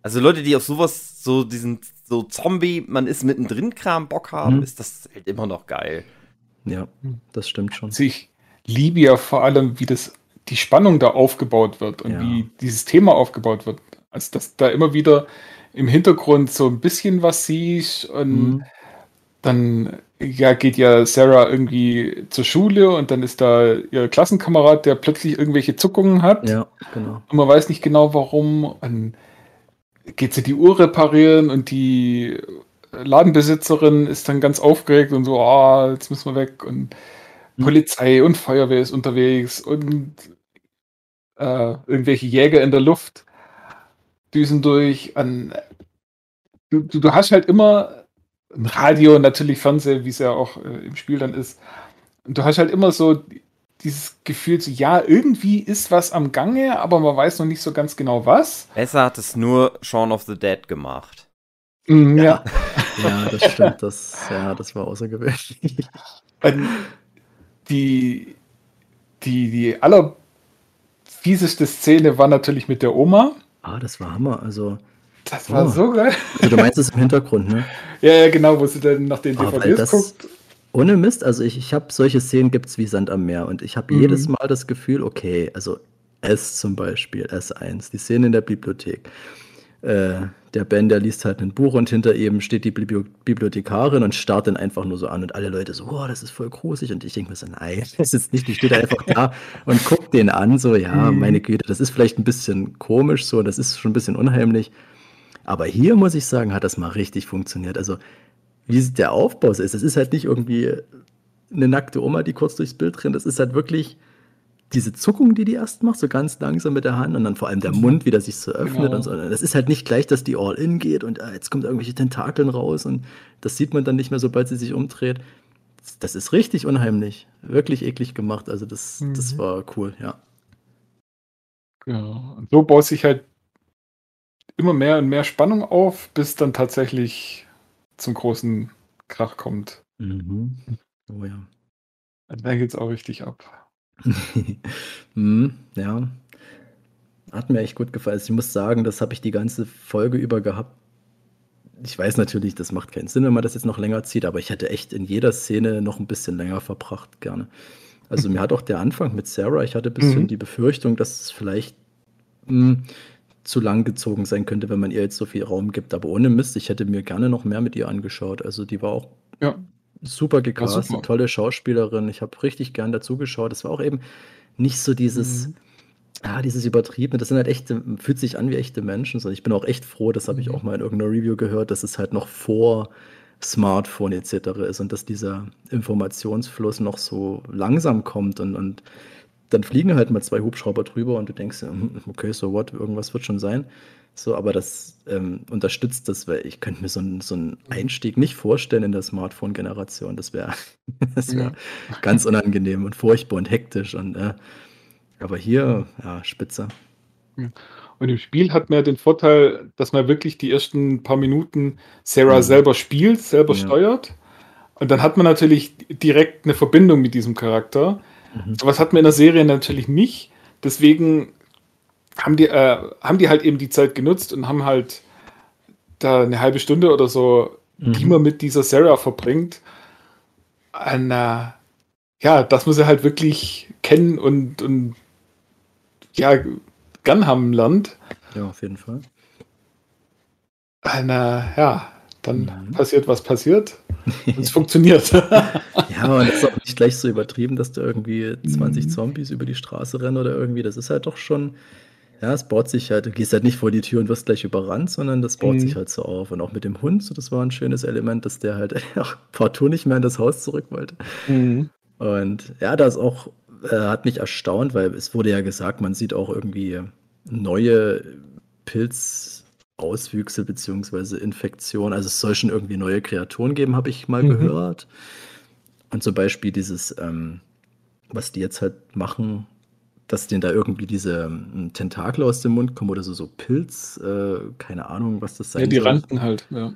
Also Leute, die auf sowas, so diesen so Zombie, man ist mittendrin Kram Bock haben, mhm. ist das halt immer noch geil. Ja, das stimmt schon. Also ich liebe ja vor allem, wie das die Spannung da aufgebaut wird und ja. wie dieses Thema aufgebaut wird. Also dass da immer wieder im Hintergrund so ein bisschen was siehst und mhm. dann ja, geht ja Sarah irgendwie zur Schule und dann ist da ihr Klassenkamerad, der plötzlich irgendwelche Zuckungen hat. Ja, genau. Und man weiß nicht genau warum. Und geht sie die Uhr reparieren und die Ladenbesitzerin ist dann ganz aufgeregt und so, ah, oh, jetzt müssen wir weg und mhm. Polizei und Feuerwehr ist unterwegs und äh, irgendwelche Jäger in der Luft düsen durch. An, du, du, hast halt immer ein Radio, natürlich Fernseher, wie es ja auch äh, im Spiel dann ist. Und du hast halt immer so dieses Gefühl, so, ja, irgendwie ist was am Gange, aber man weiß noch nicht so ganz genau was. Besser hat es nur Shaun of the Dead gemacht. Mm, ja. ja, das stimmt. Das, ja, das war außergewöhnlich. Die, die, die allerfieseste Szene war natürlich mit der Oma. Ah, das war Hammer. Also. Das war oh. so geil. Also, du meinst es im Hintergrund, ne? ja, ja, genau, wo sie dann nach den DVDs ah, guckt. Ohne Mist, also ich, ich habe solche Szenen gibt es wie Sand am Meer und ich habe mhm. jedes Mal das Gefühl, okay, also S zum Beispiel, S1, die Szene in der Bibliothek. Äh, der Ben, der liest halt ein Buch und hinter ihm steht die Bibliothekarin und starrt dann einfach nur so an und alle Leute so, oh, das ist voll gruselig und ich denke mir so, nein, das ist nicht, die steht einfach da und guckt den an, so, ja, mhm. meine Güte, das ist vielleicht ein bisschen komisch, so, das ist schon ein bisschen unheimlich, aber hier muss ich sagen, hat das mal richtig funktioniert, also wie der Aufbau ist. Es ist halt nicht irgendwie eine nackte Oma, die kurz durchs Bild rennt. Es ist halt wirklich diese Zuckung, die die erst macht, so ganz langsam mit der Hand und dann vor allem der Mund, wie der sich so öffnet genau. und so. Das ist halt nicht gleich, dass die All-In geht und äh, jetzt kommt irgendwelche Tentakeln raus und das sieht man dann nicht mehr, sobald sie sich umdreht. Das ist richtig unheimlich. Wirklich eklig gemacht. Also das, mhm. das war cool, ja. Ja, und so baut sich halt immer mehr und mehr Spannung auf, bis dann tatsächlich zum großen Krach kommt. Mhm. Oh ja. Dann geht es auch richtig ab. hm, ja. Hat mir echt gut gefallen. Also ich muss sagen, das habe ich die ganze Folge über gehabt. Ich weiß natürlich, das macht keinen Sinn, wenn man das jetzt noch länger zieht, aber ich hätte echt in jeder Szene noch ein bisschen länger verbracht, gerne. Also mir hat auch der Anfang mit Sarah, ich hatte ein bisschen mhm. die Befürchtung, dass es vielleicht mh, hm, zu lang gezogen sein könnte, wenn man ihr jetzt so viel Raum gibt. Aber ohne Mist, ich hätte mir gerne noch mehr mit ihr angeschaut. Also die war auch ja. super gecastet, super. tolle Schauspielerin. Ich habe richtig gern dazugeschaut. Es war auch eben nicht so dieses, mhm. ah, dieses Übertriebene. Das sind halt echte, fühlt sich an wie echte Menschen. So, ich bin auch echt froh, das habe ich mhm. auch mal in irgendeiner Review gehört, dass es halt noch vor Smartphone etc. ist und dass dieser Informationsfluss noch so langsam kommt und, und dann fliegen halt mal zwei Hubschrauber drüber und du denkst, hm, okay, so what, irgendwas wird schon sein. So, aber das ähm, unterstützt das, weil ich könnte mir so, ein, so einen Einstieg nicht vorstellen in der Smartphone-Generation. Das wäre das wär ja. ganz unangenehm und furchtbar und hektisch. Und, äh, aber hier, ja, spitze. Und im Spiel hat man ja den Vorteil, dass man wirklich die ersten paar Minuten Sarah mhm. selber spielt, selber ja. steuert. Und dann hat man natürlich direkt eine Verbindung mit diesem Charakter. Mhm. Was hat man in der Serie natürlich nicht. Deswegen haben die, äh, haben die halt eben die Zeit genutzt und haben halt da eine halbe Stunde oder so, mhm. die man mit dieser Sarah verbringt. Und, äh, ja, das muss er halt wirklich kennen und, und ja, gern haben lernt. Ja, auf jeden Fall. Und, äh, ja, dann mhm. passiert, was passiert. Und es funktioniert. ja, und es ist auch nicht gleich so übertrieben, dass da irgendwie 20 mhm. Zombies über die Straße rennen oder irgendwie. Das ist halt doch schon, ja, es baut sich halt, du gehst halt nicht vor die Tür und wirst gleich überrannt, sondern das baut mhm. sich halt so auf. Und auch mit dem Hund, so, das war ein schönes Element, dass der halt auch partout nicht mehr in das Haus zurück wollte. Mhm. Und ja, das auch, äh, hat mich erstaunt, weil es wurde ja gesagt, man sieht auch irgendwie neue Pilz- Auswüchse beziehungsweise Infektionen. Also es soll schon irgendwie neue Kreaturen geben, habe ich mal mhm. gehört. Und zum Beispiel dieses, ähm, was die jetzt halt machen, dass denen da irgendwie diese ähm, Tentakel aus dem Mund kommen oder so, so Pilz, äh, keine Ahnung, was das sein Ja, die soll. Ranken halt, ja.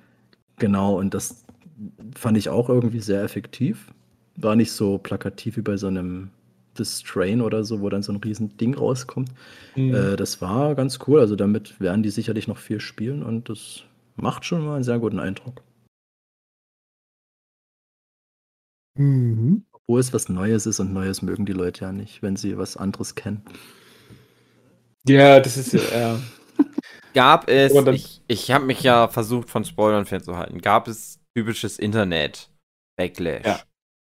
Genau, und das fand ich auch irgendwie sehr effektiv. War nicht so plakativ wie bei so einem The Strain oder so, wo dann so ein riesen Ding rauskommt. Mhm. Äh, das war ganz cool. Also damit werden die sicherlich noch viel spielen und das macht schon mal einen sehr guten Eindruck. Mhm. Obwohl es was Neues ist und Neues mögen die Leute ja nicht, wenn sie was anderes kennen. Ja, das ist ja. Äh, gab es, ich, ich habe mich ja versucht von Spoilern fernzuhalten, gab es typisches Internet-Backlash? Ja.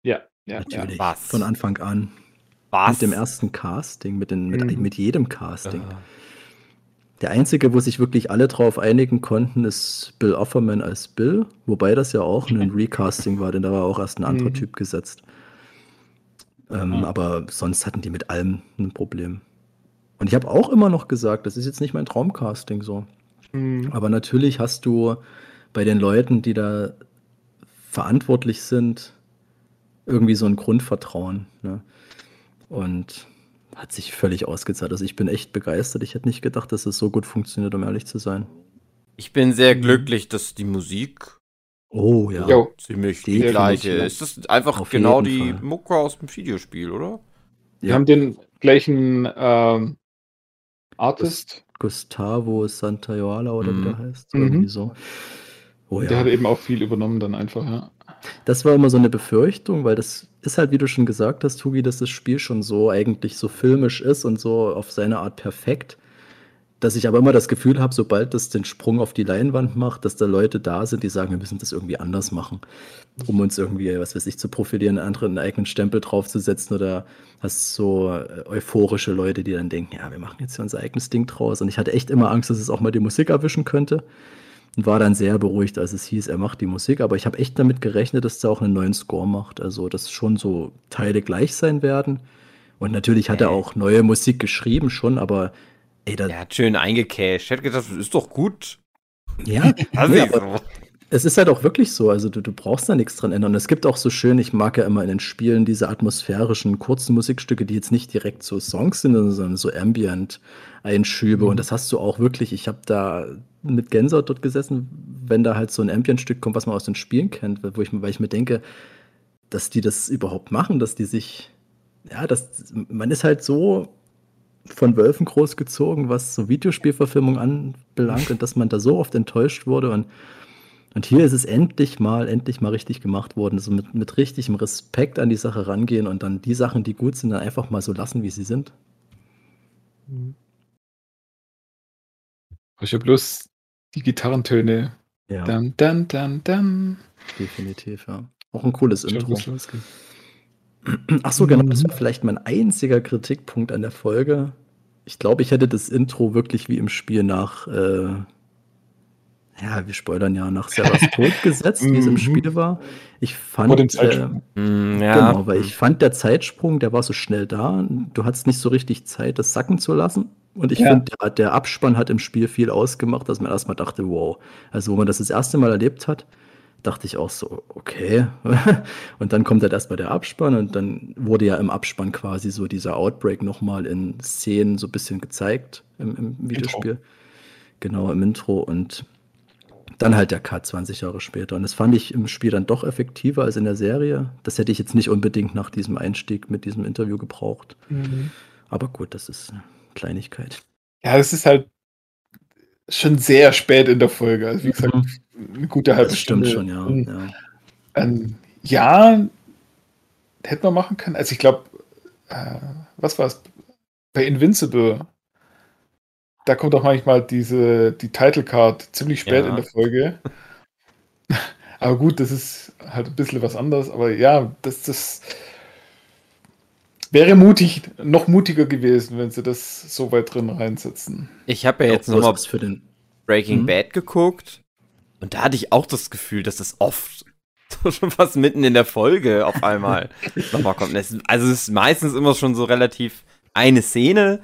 Ja, ja, Natürlich. Ja. Was? Von Anfang an. Was? Mit dem ersten Casting, mit, den, mit, mhm. mit jedem Casting. Ja. Der einzige, wo sich wirklich alle drauf einigen konnten, ist Bill Offerman als Bill, wobei das ja auch ein Recasting war, denn da war auch erst ein anderer mhm. Typ gesetzt. Ähm, mhm. Aber sonst hatten die mit allem ein Problem. Und ich habe auch immer noch gesagt, das ist jetzt nicht mein Traumcasting so. Mhm. Aber natürlich hast du bei den Leuten, die da verantwortlich sind, irgendwie so ein Grundvertrauen. Ne? Und hat sich völlig ausgezahlt. Also ich bin echt begeistert. Ich hätte nicht gedacht, dass es so gut funktioniert, um ehrlich zu sein. Ich bin sehr glücklich, dass die Musik oh, ja. ziemlich die gleiche ist. Das ist einfach Auf genau die Fall. Mucke aus dem Videospiel, oder? Wir ja. haben den gleichen ähm, Artist. Gustavo Santayola oder mhm. wie der heißt. Mhm. So. Oh, ja. Der hat eben auch viel übernommen dann einfach, ja. Das war immer so eine Befürchtung, weil das ist halt, wie du schon gesagt hast, Tugi, dass das Spiel schon so eigentlich so filmisch ist und so auf seine Art perfekt, dass ich aber immer das Gefühl habe, sobald das den Sprung auf die Leinwand macht, dass da Leute da sind, die sagen, wir müssen das irgendwie anders machen, um uns irgendwie, was weiß ich, zu profilieren, anderen einen eigenen Stempel draufzusetzen oder hast so äh, euphorische Leute, die dann denken, ja, wir machen jetzt hier unser eigenes Ding draus. Und ich hatte echt immer Angst, dass es auch mal die Musik erwischen könnte und war dann sehr beruhigt, als es hieß, er macht die Musik. Aber ich habe echt damit gerechnet, dass er auch einen neuen Score macht. Also, dass schon so Teile gleich sein werden. Und natürlich hat er auch neue Musik geschrieben schon, aber ey, da. Er hat schön eingecashed. Ich hätte gedacht, das ist doch gut. Ja, also nee, aber es ist halt auch wirklich so. Also, du, du brauchst da nichts dran ändern. Es gibt auch so schön, ich mag ja immer in den Spielen diese atmosphärischen, kurzen Musikstücke, die jetzt nicht direkt so Songs sind, sondern so Ambient-Einschübe. Mhm. Und das hast du auch wirklich. Ich habe da mit Gänsehaut dort gesessen, wenn da halt so ein Ambient-Stück kommt, was man aus den Spielen kennt, wo ich, weil ich mir denke, dass die das überhaupt machen, dass die sich, ja, das, man ist halt so von Wölfen großgezogen, was so Videospielverfilmung anbelangt und dass man da so oft enttäuscht wurde und und hier ist es endlich mal, endlich mal richtig gemacht worden. Also mit, mit richtigem Respekt an die Sache rangehen und dann die Sachen, die gut sind, dann einfach mal so lassen, wie sie sind. Mhm. Ich habe bloß die Gitarrentöne. Ja, Dann, dann, dann, dann. definitiv, ja. Auch ein cooles Schon Intro. Ach so, genau, das war vielleicht mein einziger Kritikpunkt an der Folge. Ich glaube, ich hätte das Intro wirklich wie im Spiel nach, äh, ja, wir spoilern ja, nach Sarahs Tod gesetzt, wie es im Mhm. Spiel war. Ich fand, Vor dem äh, Zeitsprung. Hm, ja. genau, weil ich fand, der Zeitsprung, der war so schnell da. Du hattest nicht so richtig Zeit, das sacken zu lassen. Und ich Ja. finde, der, der Abspann hat im Spiel viel ausgemacht, dass man erstmal dachte, wow. Also, wo man das das erste Mal erlebt hat, dachte ich auch so, okay. und dann kommt halt erstmal der Abspann und dann wurde ja im Abspann quasi so dieser Outbreak nochmal in Szenen so ein bisschen gezeigt im, im Videospiel. Genau, im Intro und dann halt der Cut 20 Jahre später. Und das fand ich im Spiel dann doch effektiver als in der Serie. Das hätte ich jetzt nicht unbedingt nach diesem Einstieg mit diesem Interview gebraucht. Mhm. Aber gut, das ist eine Kleinigkeit. Ja, das ist halt schon sehr spät in der Folge. Also wie gesagt, eine gute halbe. Das stimmt Stunde. schon, ja. ja. Ähm, ja, hätte man machen können. Also ich glaube, äh, was war es? Bei Invincible, da kommt auch manchmal diese, die Title Card ziemlich spät Ja. in der Folge. aber gut, das ist halt ein bisschen was anderes. Aber ja, das, das wäre mutig, noch mutiger gewesen, wenn sie das so weit drin reinsetzen. Ich habe ja jetzt nochmal was für den. Breaking Mhm. Bad geguckt und da hatte ich auch das Gefühl, dass das oft so schon fast mitten in der Folge auf einmal nochmal kommt. Also es ist meistens immer schon so relativ eine Szene,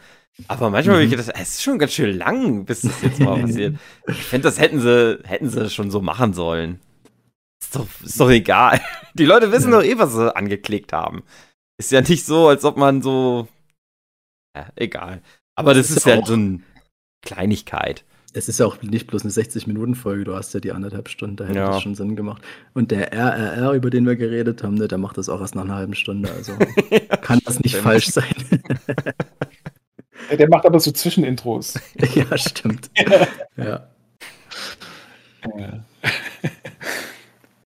aber manchmal habe ich Mhm. gedacht, es ist schon ganz schön lang, bis das jetzt mal passiert. Ich finde, das hätten sie, hätten sie schon so machen sollen. Ist doch, ist doch egal. Die Leute wissen Ja. doch eh, was sie angeklickt haben. Ist ja nicht so, als ob man so. Ja, egal. Aber das, Das ist ist ja so eine Kleinigkeit. Es ist ja auch nicht bloß eine 60-Minuten-Folge, du hast ja die anderthalb Stunden, da hätte Ja. das schon Sinn gemacht. Und der RRR, über den wir geredet haben, ne, der macht das auch erst nach einer halben Stunde. Also kann das nicht falsch sein. Der macht aber so Zwischenintros. ja, stimmt. Ja.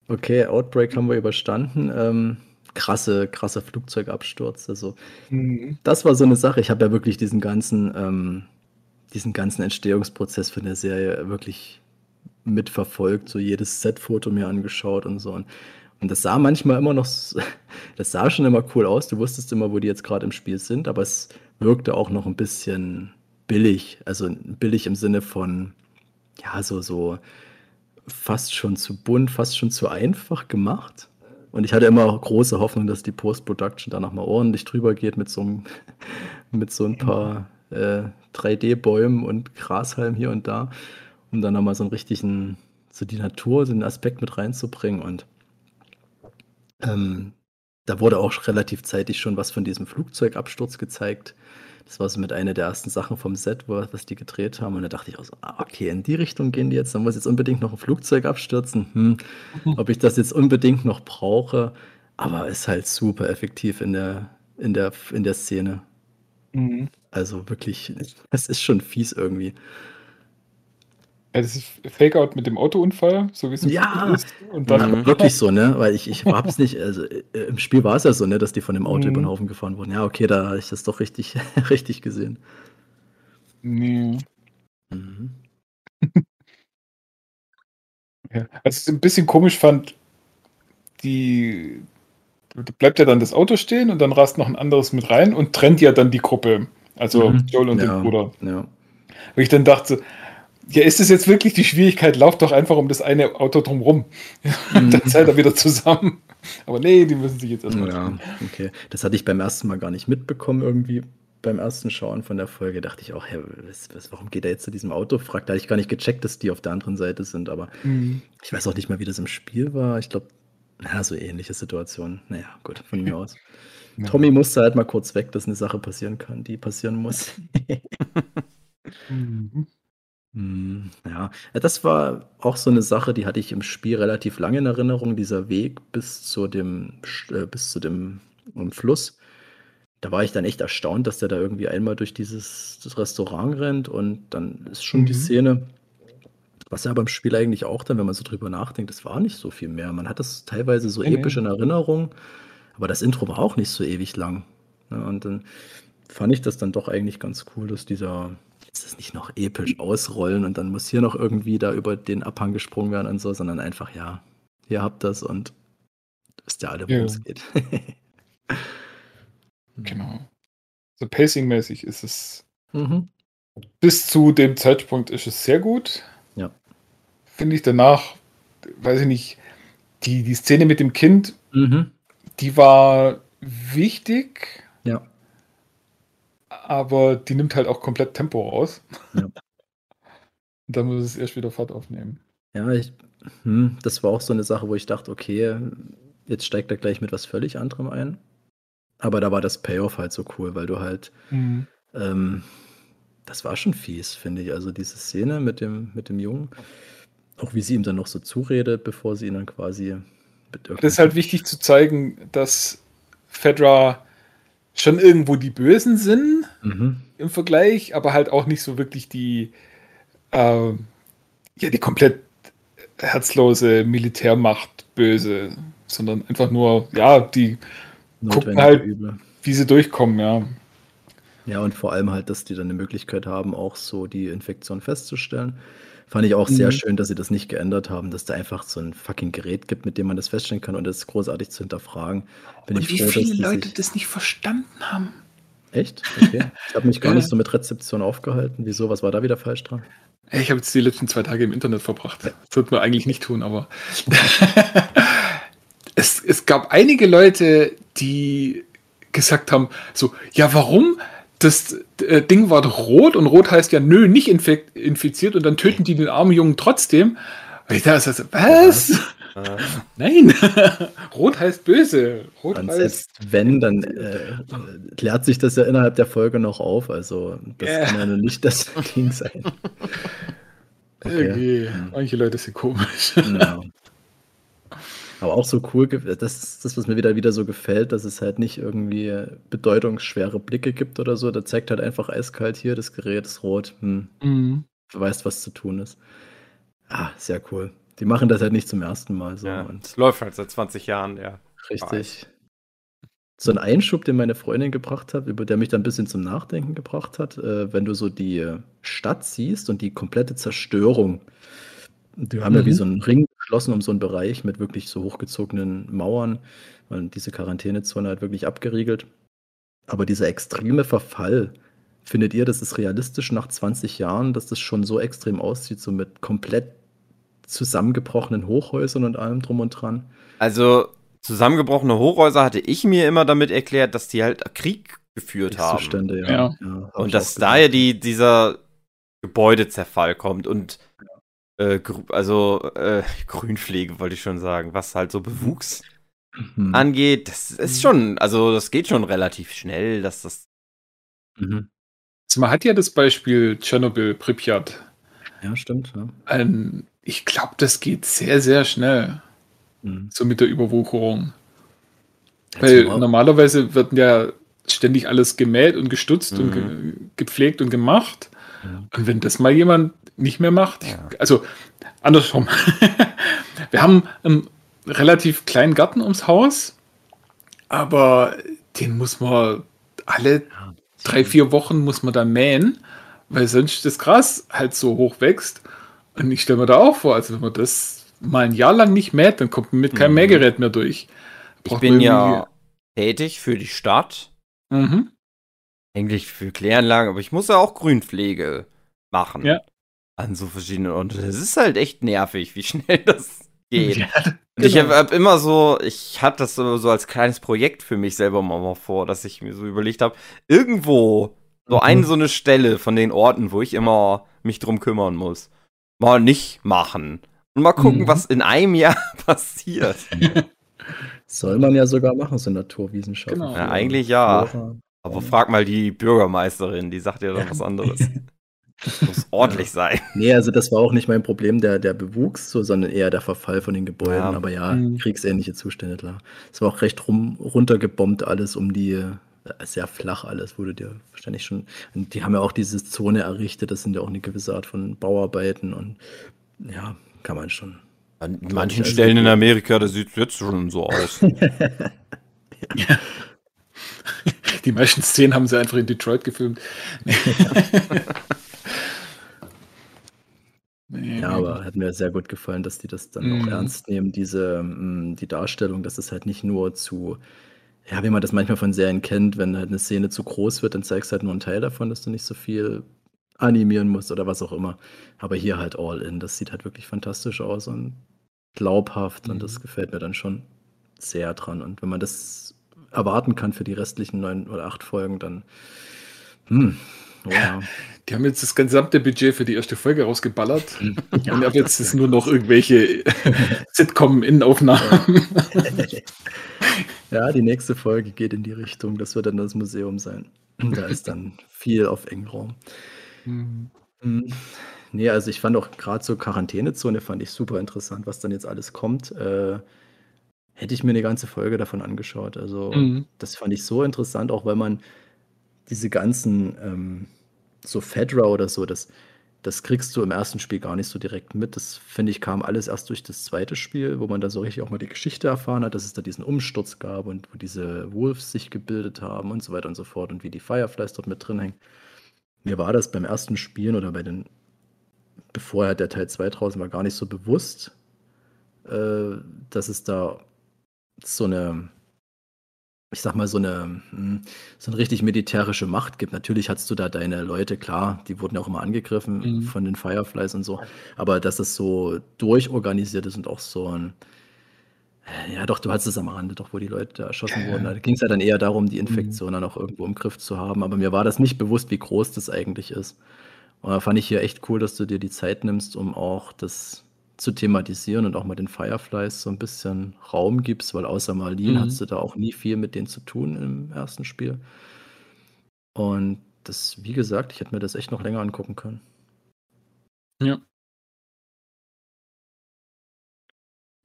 Okay, Outbreak haben wir überstanden. Ähm, krasse, krasser Flugzeugabsturz. Also, Mhm. das war so eine Sache. Ich habe ja wirklich diesen ganzen, ähm, diesen ganzen Entstehungsprozess von der Serie wirklich mitverfolgt, so jedes Set-Foto mir angeschaut und so. Und, und das sah manchmal immer noch, das sah schon immer cool aus. Du wusstest immer, wo die jetzt gerade im Spiel sind, aber es wirkte auch noch ein bisschen billig. Also billig im Sinne von, ja, so, so fast schon zu bunt, fast schon zu einfach gemacht. Und ich hatte immer große Hoffnung, dass die Post-Production da nochmal ordentlich drüber geht mit so, einem, mit so ein paar äh, 3D-Bäumen und Grashalm hier und da, um dann nochmal so einen richtigen, so die Natur, so einen Aspekt mit reinzubringen. Und ähm, da wurde auch relativ zeitig schon was von diesem Flugzeugabsturz gezeigt. Das war so mit einer der ersten Sachen vom Set, wo, was die gedreht haben. Und da dachte ich auch so, ah, okay, in die Richtung gehen die jetzt. Da muss jetzt unbedingt noch ein Flugzeug abstürzen. Hm, ob ich das jetzt unbedingt noch brauche. Aber ist halt super effektiv in der, in der, in der Szene. Mhm. Also wirklich, es ist schon fies irgendwie. Ja, das ist Fake-Out mit dem Autounfall, so wie es im Ja. Spiel ist. Und dann Mhm. Wirklich so, ne? Weil ich, ich hab's nicht, also äh, im Spiel war es ja so, ne, dass die von dem Auto Mhm. über den Haufen gefahren wurden. Ja, okay, da habe ich das doch richtig, richtig gesehen. Nee. Mhm. Ja. Also es ein bisschen komisch fand, die da bleibt ja dann das Auto stehen und dann rast noch ein anderes mit rein und trennt ja dann die Gruppe. Also Mhm. Joel und ja, den Bruder. Ja. Wo ich dann dachte, ja, ist es jetzt wirklich die Schwierigkeit? Lauft doch einfach um das eine Auto drumrum. Und dann seid ihr wieder zusammen. Aber nee, die müssen sich jetzt erstmal Ja, trennen. okay. Das hatte ich beim ersten Mal gar nicht mitbekommen irgendwie. Beim ersten Schauen von der Folge dachte ich auch, hä, was, was, warum geht er jetzt zu diesem Auto? Fragt, da hatte ich gar nicht gecheckt, dass die auf der anderen Seite sind. Aber Mhm. ich weiß auch nicht mal, wie das im Spiel war. Ich glaube, na, so ähnliche Situation. Naja, gut, von mir aus. Ja. Tommy musste halt mal kurz weg, dass eine Sache passieren kann, die passieren muss. Mhm. Hm, ja, Ja, das war auch so eine Sache, die hatte ich im Spiel relativ lange in Erinnerung, dieser Weg bis zu dem, Sch- äh, bis zu dem ähm, Fluss. Da war ich dann echt erstaunt, dass der da irgendwie einmal durch dieses das Restaurant rennt und dann ist schon die Mhm. Szene, was ja beim Spiel eigentlich auch dann, wenn man so drüber nachdenkt, das war nicht so viel mehr. Man hat das teilweise so Nee, nee. episch in Erinnerung, aber das Intro war auch nicht so ewig lang. Ne? Und dann fand ich das dann doch eigentlich ganz cool, dass dieser jetzt das nicht noch episch ausrollen und dann muss hier noch irgendwie da über den Abhang gesprungen werden und so, sondern einfach, ja, ihr habt das und wisst ja alle, worum Ja. es geht. Genau. So pacing-mäßig ist es mhm. bis zu dem Zeitpunkt ist es sehr gut. Ja. Finde ich danach, weiß ich nicht, die, die Szene mit dem Kind, Mhm. die war wichtig, Ja. Aber die nimmt halt auch komplett Tempo raus. Ja. Dann muss es erst wieder Fahrt aufnehmen. Ja, ich, hm, das war auch so eine Sache, wo ich dachte, okay, jetzt steigt er gleich mit was völlig anderem ein. Aber da war das Payoff halt so cool, weil du halt, ähm, das war schon fies, finde ich. Also diese Szene mit dem, mit dem Jungen, auch wie sie ihm dann noch so zuredet, bevor sie ihn dann quasi mit Das ist halt wichtig zu zeigen, dass Fedra schon irgendwo die Bösen sind Mhm. im Vergleich, aber halt auch nicht so wirklich die, äh, ja, die komplett herzlose Militärmacht böse, sondern einfach nur, ja, die, Notwendige halt- Übel. wie sie durchkommen, ja. Ja, und vor allem halt, dass die dann eine Möglichkeit haben, auch so die Infektion festzustellen. Fand ich auch sehr Mhm. schön, dass sie das nicht geändert haben, dass da einfach so ein fucking Gerät gibt, mit dem man das feststellen kann und das großartig zu hinterfragen. Bin ich froh, dass die sich das nicht verstanden haben. Echt? Okay. Ich habe mich gar nicht so mit Rezeption aufgehalten. Wieso? Was war da wieder falsch dran? Ich habe jetzt die letzten zwei Tage im Internet verbracht. Das sollte man eigentlich nicht tun, aber es, es gab einige Leute, die gesagt haben, so, ja, warum? Das äh, Ding war rot und rot heißt ja, nö, nicht infiziert und dann töten die den armen Jungen trotzdem. Ich dachte, so, was? Äh, Nein, rot heißt böse. Rot heißt, selbst wenn, dann äh, klärt sich das ja innerhalb der Folge noch auf. Also das Ja. kann ja nur nicht das Ding sein. irgendwie, Hm. manche Leute sind komisch. Ja. Aber auch so cool, das ist das, was mir wieder, wieder so gefällt, dass es halt nicht irgendwie bedeutungsschwere Blicke gibt oder so. Da zeigt halt einfach eiskalt hier, das Gerät ist rot. Hm, Mhm. du weißt, was zu tun ist. Ah, sehr cool. Die machen das halt nicht zum ersten Mal so. ja, Und läuft halt seit 20 Jahren, ja. richtig. So ein Einschub, den meine Freundin gebracht hat, über der mich dann ein bisschen zum Nachdenken gebracht hat, äh, wenn du so die äh, Stadt siehst und die komplette Zerstörung. Die haben ja wie Mhm. so einen Ring geschlossen um so einen Bereich mit wirklich so hochgezogenen Mauern und diese Quarantänezone halt wirklich abgeriegelt. Aber dieser extreme Verfall, findet ihr, das ist realistisch nach 20 Jahren, dass das schon so extrem aussieht, so mit komplett zusammengebrochenen Hochhäusern und allem drum und dran? Also, zusammengebrochene Hochhäuser hatte ich mir immer damit erklärt, dass die halt Krieg geführt haben. Zustände, ja. Ja. ja hab Und dass daher die, dieser Gebäudezerfall kommt und äh, also äh, Grünpflege wollte ich schon sagen, was halt so Bewuchs Mhm. angeht, das ist schon, also das geht schon relativ schnell, dass das Mhm. Also man hat ja das Beispiel Tschernobyl, Pripyat. Ja, stimmt. Ja. Ähm, ich glaube, das geht sehr, sehr schnell, Mhm. so mit der Überwucherung. Ja, Weil normalerweise wird ja ständig alles gemäht und gestutzt und ge Mhm. gepflegt und gemacht. Ja. Und wenn das mal jemand nicht mehr macht, ich, Ja. also andersrum. Wir haben einen relativ kleinen Garten ums Haus, aber den muss man alle drei, vier Wochen muss man da mähen, weil sonst das Gras halt so hoch wächst. Und ich stelle mir da auch vor, also wenn man das mal ein Jahr lang nicht mäht, dann kommt man mit keinem Mhm. Mähgerät mehr durch. Ich Braucht bin man ja tätig für die Stadt, Mhm. eigentlich für Kläranlagen, aber ich muss ja auch Grünpflege machen. Ja. An so verschiedenen Orten. Das ist halt echt nervig, wie schnell das geht. Ja, Und ich genau. habe hab immer so, ich hatte das so, so als kleines Projekt für mich selber mal, mal vor, dass ich mir so überlegt habe, irgendwo so Mhm. eine so eine Stelle von den Orten, wo ich immer mich drum kümmern muss, mal nicht machen. Und mal gucken, Mhm. was in einem Jahr passiert. Soll man ja sogar machen, so Naturwissenschaften. Genau. Ja, eigentlich ja. Flora. Aber frag mal die Bürgermeisterin, die sagt ja dann was anderes. Muss ordentlich sein. Nee, also das war auch nicht mein Problem, der, der Bewuchs, so, sondern eher der Verfall von den Gebäuden. Ja. Aber ja, Mhm. kriegsähnliche Zustände, klar. Es war auch recht rum, runtergebombt alles um die, äh, sehr flach alles, wurde dir wahrscheinlich schon. Und die haben ja auch diese Zone errichtet, das sind ja auch eine gewisse Art von Bauarbeiten und ja, kann man schon. An manchen also Stellen in Amerika, das sieht jetzt schon so aus. Die meisten Szenen haben sie einfach in Detroit gefilmt. Ja, aber hat mir sehr gut gefallen, dass die das dann auch Mhm. ernst nehmen, diese, hm die Darstellung, dass es halt nicht nur zu ja, wie man das manchmal von Serien kennt, wenn halt 'ne Szene zu groß wird, dann zeigst du halt nur 'n Teil davon, dass du nicht so viel animieren musst oder was auch immer. Aber hier halt all in. Das sieht halt wirklich fantastisch aus und glaubhaft und das Mhm. gefällt mir dann schon sehr dran. Und wenn man das erwarten kann für die restlichen 9 oder 8 Folgen, dann hm, oh ja. Die haben jetzt das gesamte Budget für die erste Folge rausgeballert Ja, und ab jetzt ist nur noch irgendwelche Sitcom-Innenaufnahmen. Ja, die nächste Folge geht in die Richtung, das wird dann das Museum sein. Da ist dann viel auf engem Raum. Mhm. Hm, ne, also ich fand auch grad so Quarantänezone fand ich super interessant, was dann jetzt alles kommt. Äh, hätte ich mir 'ne ganze Folge davon angeschaut. Also, Mhm. das fand ich so interessant, auch weil man diese ganzen, ähm so Fedra oder so, das das kriegst du im ersten Spiel gar nicht so direkt mit. Das, finde ich, kam alles erst durch das zweite Spiel, wo man dann so richtig auch mal die Geschichte erfahren hat, dass es da diesen Umsturz gab und wo diese Wolves sich gebildet haben und so weiter und so fort und wie die Fireflies dort mit drin hängen. Mir war das beim ersten Spielen oder bei den bevor halt der Teil 2 draußen war, gar nicht so bewusst, äh, dass es da so 'ne ich sage mal, so 'ne hm, so 'ne richtig militärische Macht gibt. Natürlich hattest du da deine Leute, klar, die wurden ja auch immer angegriffen Mhm. von den Fireflies und so. Aber dass es so durchorganisiert ist und auch so 'n ja doch, du hattest es am Rande doch, wo die Leute erschossen wurden. Da ging's ja dann eher darum, die Mhm. Infektion dann auch irgendwo im Griff zu haben. Aber mir war das nicht bewusst, wie groß das eigentlich ist. Und da fand ich hier echt cool, dass du dir die Zeit nimmst, um auch das zu thematisieren und auch mal den Fireflies so 'n bisschen Raum gibst, weil außer Marlene Mhm. hattest du da auch nie viel mit denen zu tun im ersten Spiel. Und das wie gesagt, ich hätte mir das echt noch länger angucken können. Ja.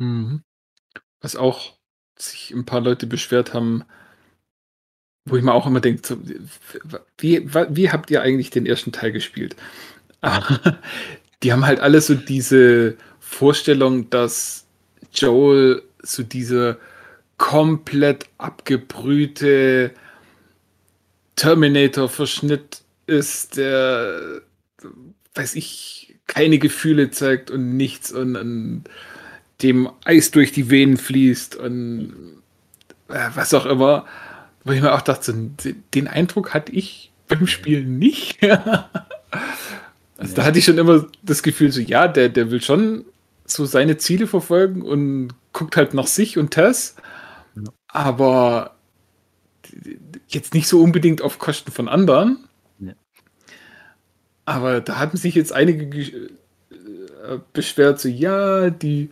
Mhm. Was auch sich 'n paar Leute beschwert haben wo ich mir auch immer denke, wie wie habt ihr eigentlich den ersten Teil gespielt? Die haben halt alle so diese Vorstellung, dass Joel so dieser komplett abgebrühte Terminator-Verschnitt ist, der, weiß ich, keine Gefühle zeigt und nichts und und dem Eis durch die Venen fließt und, äh, was auch immer. Wo ich mir auch dachte, den Eindruck hatte ich beim Spielen nicht. Also, da hatte ich schon immer das Gefühl so, ja, der der will schon so seine Ziele verfolgen und guckt halt nach sich und Tess, Ja. aber jetzt nicht so unbedingt auf Kosten von anderen. Ja. Aber da hatten sich jetzt einige äh, beschwert, so: „Ja, die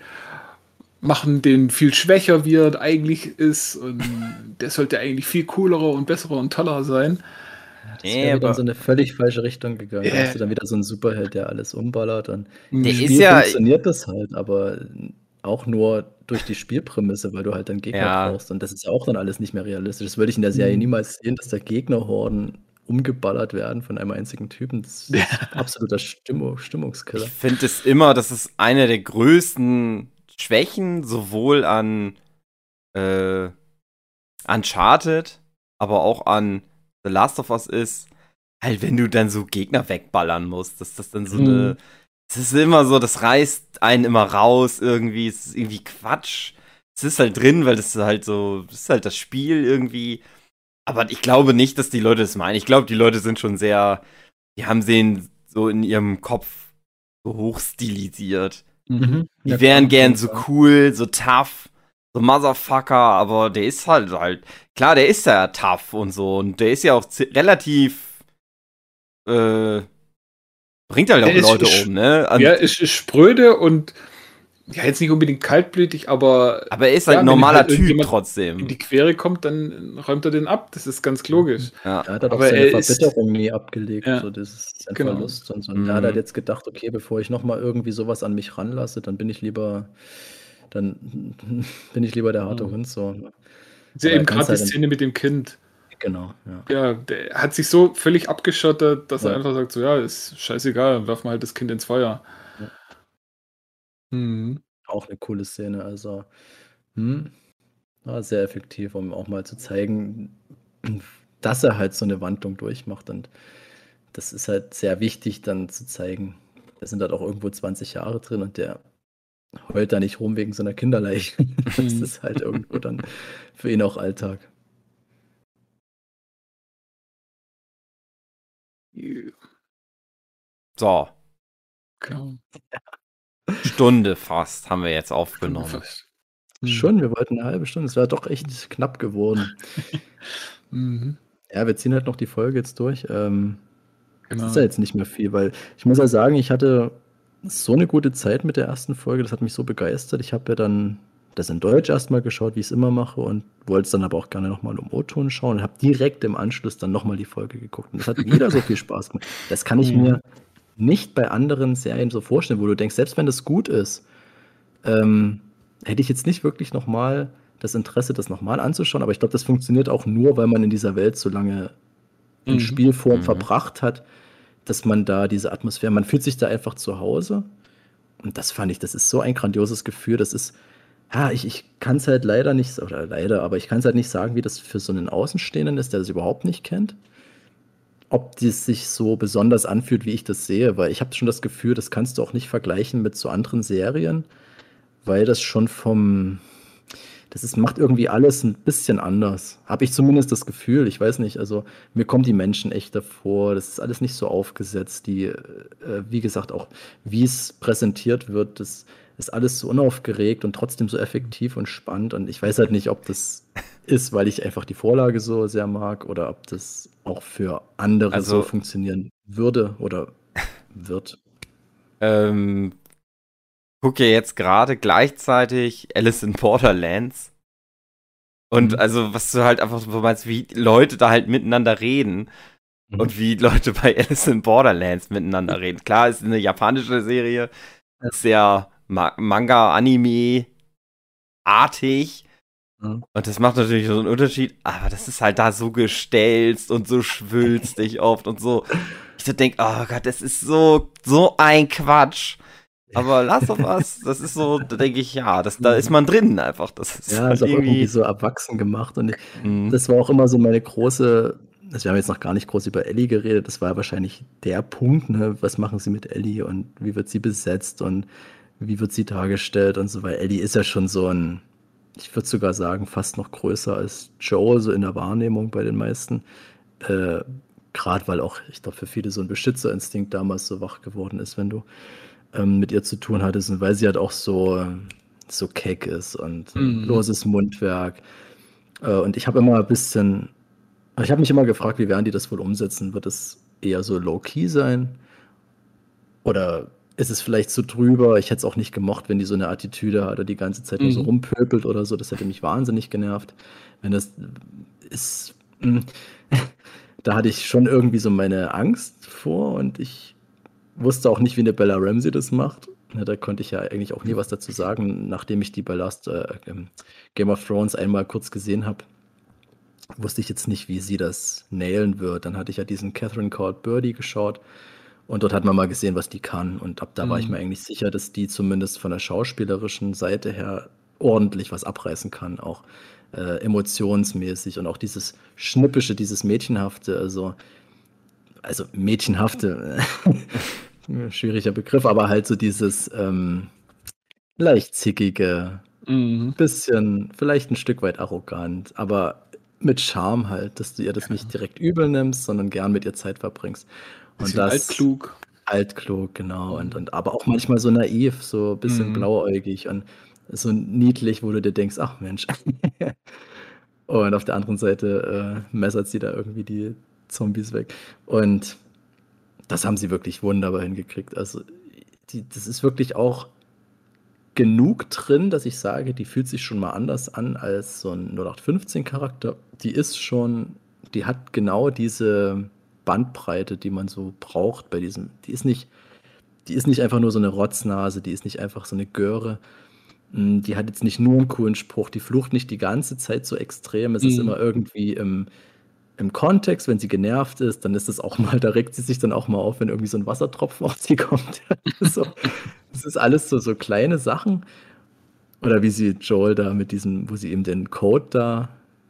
machen den viel schwächer, wie er eigentlich ist und der sollte eigentlich viel coolerer und besserer und toller sein.“ Das Ne, wäre wieder in so 'ne völlig falsche Richtung gegangen. Da Äh. hast du dann wieder so 'n Superheld, der alles umballert und im Der ist Spiel ja funktioniert das halt, aber auch nur durch die Spielprämisse, weil du halt dann Gegner Ja. brauchst und das ist ja auch dann alles nicht mehr realistisch. Das würde ich in der Serie Mhm. niemals sehen, dass da Gegnerhorden umgeballert werden von einem einzigen Typen. Das ist absoluter Stimmung Stimmungskiller. Ich finde es immer, das ist eine der größten Schwächen, sowohl an äh, Uncharted, aber auch an The Last of Us ist, halt, wenn du dann so Gegner wegballern musst, dass das dann so Mhm. 'ne es ist immer so, das reißt einen immer raus irgendwie, es ist irgendwie Quatsch. Es ist halt drin, weil das ist halt so das ist halt das Spiel irgendwie. Aber ich glaube nicht, dass die Leute das meinen. Ich glaube, die Leute sind schon sehr die haben den so in ihrem Kopf so hochstilisiert. Mhm. Die wären gern so cool, so tough, so Motherfucker, aber der ist halt halt klar, der ist ja tough und so und der ist ja auch relativ äh, bringt halt auch Der ist Leute um, ne? Und, Ja, ist ist spröde und ja, jetzt nicht unbedingt kaltblütig, aber aber er ist halt ja, ein wenn normaler halt Typ in trotzdem. die Quere kommt, dann räumt er den ab. Das ist ganz logisch. Ja. Er hat halt auch Aber seine er ist Verbitterung nie abgelegt, Ja. so dieses sein Genau. Verlust und so. Und er hat halt Mhm. jetzt gedacht: „Okay, bevor ich noch mal irgendwie so was an mich ranlasse, dann bin ich lieber dann bin ich lieber der harte Mhm. Hund“, so? Ist ja er eben grad die halt Szene mit dem Kind. Genau, ja. Ja, der hat sich so völlig abgeschottet, dass er Ja. einfach sagt so: „Ja, ist scheißegal, werfen wir halt das Kind ins Feuer.“ Ja. Mhm. Auch 'ne coole Szene, also, mhm, war sehr effektiv, um auch mal zu zeigen, dass er halt so 'ne Wandlung durchmacht und das ist halt sehr wichtig dann zu zeigen, da sind halt auch irgendwo 20 Jahre drin und der heult da nicht rum wegen so einer Kinderleiche. das mhm. ist halt irgendwo dann für ihn auch Alltag. So. Genau. Stunde fast haben wir jetzt aufgenommen. Schon, wir wollten eine halbe Stunde. Es war doch echt knapp geworden. mhm. Ja, wir ziehen halt noch die Folge jetzt durch. Ähm, genau. Das ist ja jetzt nicht mehr viel, weil ich muss ja sagen, ich hatte so eine gute Zeit mit der ersten Folge. Das hat mich so begeistert. Ich habe ja dann das in Deutsch erstmal geschaut, wie ich es immer mache, und wollte es dann aber auch gerne nochmal im O-Ton schauen und habe direkt im Anschluss dann nochmal die Folge geguckt. Und das hat wieder so viel Spaß gemacht. Das kann ich mhm. mir nicht bei anderen Serien so vorstellen, wo du denkst, selbst wenn das gut ist, ähm, hätte ich jetzt nicht wirklich nochmal das Interesse, das nochmal anzuschauen. Aber ich glaube, das funktioniert auch nur, weil man in dieser Welt so lange in mhm. Spielform mhm. verbracht hat, dass man da diese Atmosphäre, man fühlt sich da einfach zu Hause. Und das fand ich, das ist so ein grandioses Gefühl. Das ist, ja, ich, ich kann es halt leider nicht, oder leider, aber ich kann es halt nicht sagen, wie das für so einen Außenstehenden ist, der das überhaupt nicht kennt. Ob das sich so besonders anfühlt, wie ich das sehe, weil ich habe schon das Gefühl, das kannst du auch nicht vergleichen mit so anderen Serien, weil das schon vom, das ist, macht irgendwie alles ein bisschen anders. Habe ich zumindest das Gefühl. Ich weiß nicht, also mir kommen die Menschen echt davor. Das ist alles nicht so aufgesetzt. Die, äh, wie gesagt, auch wie es präsentiert wird, das ist alles so unaufgeregt und trotzdem so effektiv und spannend. Und ich weiß halt nicht, ob das ist, weil ich einfach die Vorlage so sehr mag oder ob das auch für andere also, so funktionieren würde oder wird. Ähm, gucke jetzt gerade gleichzeitig Alice in Borderlands. Und mhm. also, was du halt einfach so meinst, wie Leute da halt miteinander reden. Mhm. Und wie Leute bei Alice in Borderlands miteinander reden. Klar, ist eine japanische Serie, sehr Ma Manga, Anime artig. Mhm. Und das macht natürlich so einen Unterschied, aber das ist halt da so gestelzt und so schwülstig oft und so. Ich so denke, oh Gott, das ist so, so ein Quatsch. Aber Last of Us, das ist so, da denke ich, ja, das, da ist man drin einfach. Das ist ja, halt ist auch irgendwie so erwachsen gemacht. Und ich, mhm. das war auch immer so meine große, also wir haben jetzt noch gar nicht groß über Ellie geredet, das war wahrscheinlich der Punkt, ne? was machen sie mit Ellie und wie wird sie besetzt und wie wird sie dargestellt und so, weil Ellie ist ja schon so ein, ich würde sogar sagen, fast noch größer als Joe, so in der Wahrnehmung bei den meisten. Äh, Gerade weil auch, ich glaube, für viele so ein Beschützerinstinkt damals so wach geworden ist, wenn du ähm, mit ihr zu tun hattest und weil sie halt auch so, so keck ist und mhm. loses Mundwerk. Äh, und ich habe immer ein bisschen, ich habe mich immer gefragt, wie werden die das wohl umsetzen? Wird es eher so low-key sein? Oder ist es vielleicht zu so drüber? Ich hätte es auch nicht gemocht, wenn die so eine Attitüde hat oder die ganze Zeit mhm. nur so mhm. rumpöbelt oder so. Das hätte mich wahnsinnig genervt. Wenn das ist, da hatte ich schon irgendwie so meine Angst vor und ich wusste auch nicht, wie eine Bella Ramsey das macht. Ja, da konnte ich ja eigentlich auch nie was dazu sagen, nachdem ich die bei Last äh, ähm, Game of Thrones einmal kurz gesehen habe. Wusste ich jetzt nicht, wie sie das nailen wird. Dann hatte ich ja diesen Catherine Called Birdie geschaut und dort hat man mal gesehen, was die kann. Und ab da mhm. war ich mhm. mir eigentlich sicher, dass die zumindest von der schauspielerischen Seite her ordentlich was abreißen kann, auch äh, emotionsmäßig und auch dieses Schnippische, dieses Mädchenhafte, also, also Mädchenhafte. schwieriger Begriff, aber halt so dieses ähm, leicht zickige, mhm. bisschen, vielleicht ein Stück weit arrogant, aber mit Charme halt, dass du ihr das ja. nicht direkt übel nimmst, sondern gern mit ihr Zeit verbringst. Und das altklug. Altklug, genau. Und, und aber auch manchmal so naiv, so ein bisschen mhm. blauäugig und so niedlich, wo du dir denkst, ach Mensch. und auf der anderen Seite äh, messert sie da irgendwie die Zombies weg. Und das haben sie wirklich wunderbar hingekriegt. Also, die, das ist wirklich auch genug drin, dass ich sage, die fühlt sich schon mal anders an als so ein 0815-Charakter. Die ist schon, die hat genau diese Bandbreite, die man so braucht bei diesem. Die ist nicht, die ist nicht einfach nur so eine Rotznase, die ist nicht einfach so eine Göre. Hm, die hat jetzt nicht nur einen coolen Spruch, die flucht nicht die ganze Zeit so extrem. Es mhm. ist immer irgendwie im, im Kontext, wenn sie genervt ist, dann ist es auch mal, da regt sie sich dann auch mal auf, wenn irgendwie so ein Wassertropfen auf sie kommt. so, das ist alles so, so kleine Sachen. Oder wie sie Joel da mit diesem, wo sie ihm den Code da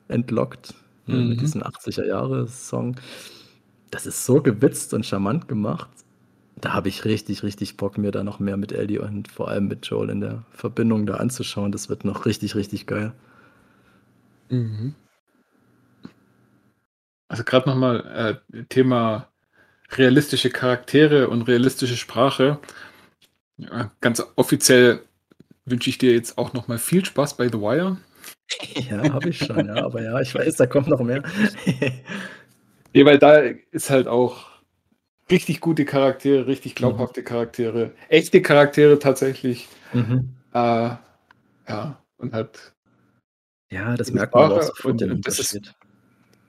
entlockt, ne, mhm. mit diesem 80er-Jahre-Song. Das ist so gewitzt und charmant gemacht. da habe ich richtig, richtig Bock, mir da noch mehr mit Ellie und vor allem mit Joel in der Verbindung da anzuschauen. Das wird noch richtig, richtig geil. Mhm. Also gerade nochmal äh, Thema realistische Charaktere und realistische Sprache. Ja, ganz offiziell wünsche ich dir jetzt auch nochmal viel Spaß bei The Wire. Ja, habe ich schon, ja, aber ja, ich weiß, da kommt noch mehr. nee, weil da ist halt auch richtig gute Charaktere, richtig glaubhafte mhm. Charaktere, echte Charaktere tatsächlich. Mhm. Äh, ja, und halt. Ja, das merkt man auch sofort und, den Unterschied. Ist,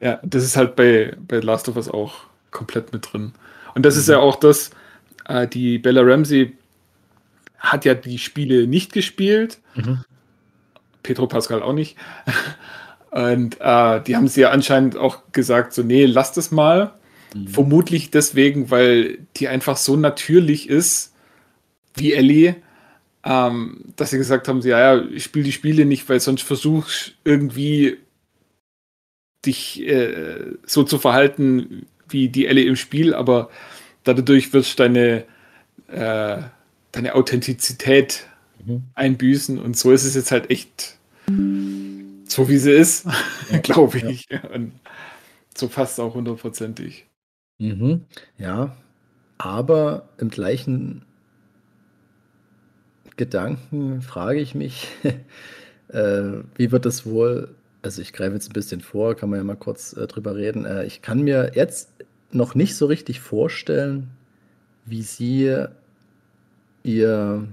ja, das ist halt bei, bei Last of Us auch komplett mit drin. Und das mhm. ist ja auch das, äh, die Bella Ramsey hat ja die Spiele nicht gespielt. Mhm. Petro Pascal auch nicht. Und äh, die haben sie ja anscheinend auch gesagt, so, nee, lass das mal. Mhm. Vermutlich deswegen, weil die einfach so natürlich ist, wie Ellie, ähm, dass sie gesagt haben, ja, ja, ich spiele die Spiele nicht, weil sonst versuchst irgendwie dich äh, so zu verhalten wie die Ellie im Spiel, aber dadurch wirst deine, äh, deine Authentizität mhm. einbüßen und so ist es jetzt halt echt so, wie sie ist, ja, glaube ich. Ja. Und so fast auch hundertprozentig. Mhm. Ja, aber im gleichen Gedanken frage ich mich, äh, wie wird das wohl, also ich greife jetzt ein bisschen vor, kann man ja mal kurz äh, drüber reden. Äh, ich kann mir jetzt noch nicht so richtig vorstellen, wie sie ihr,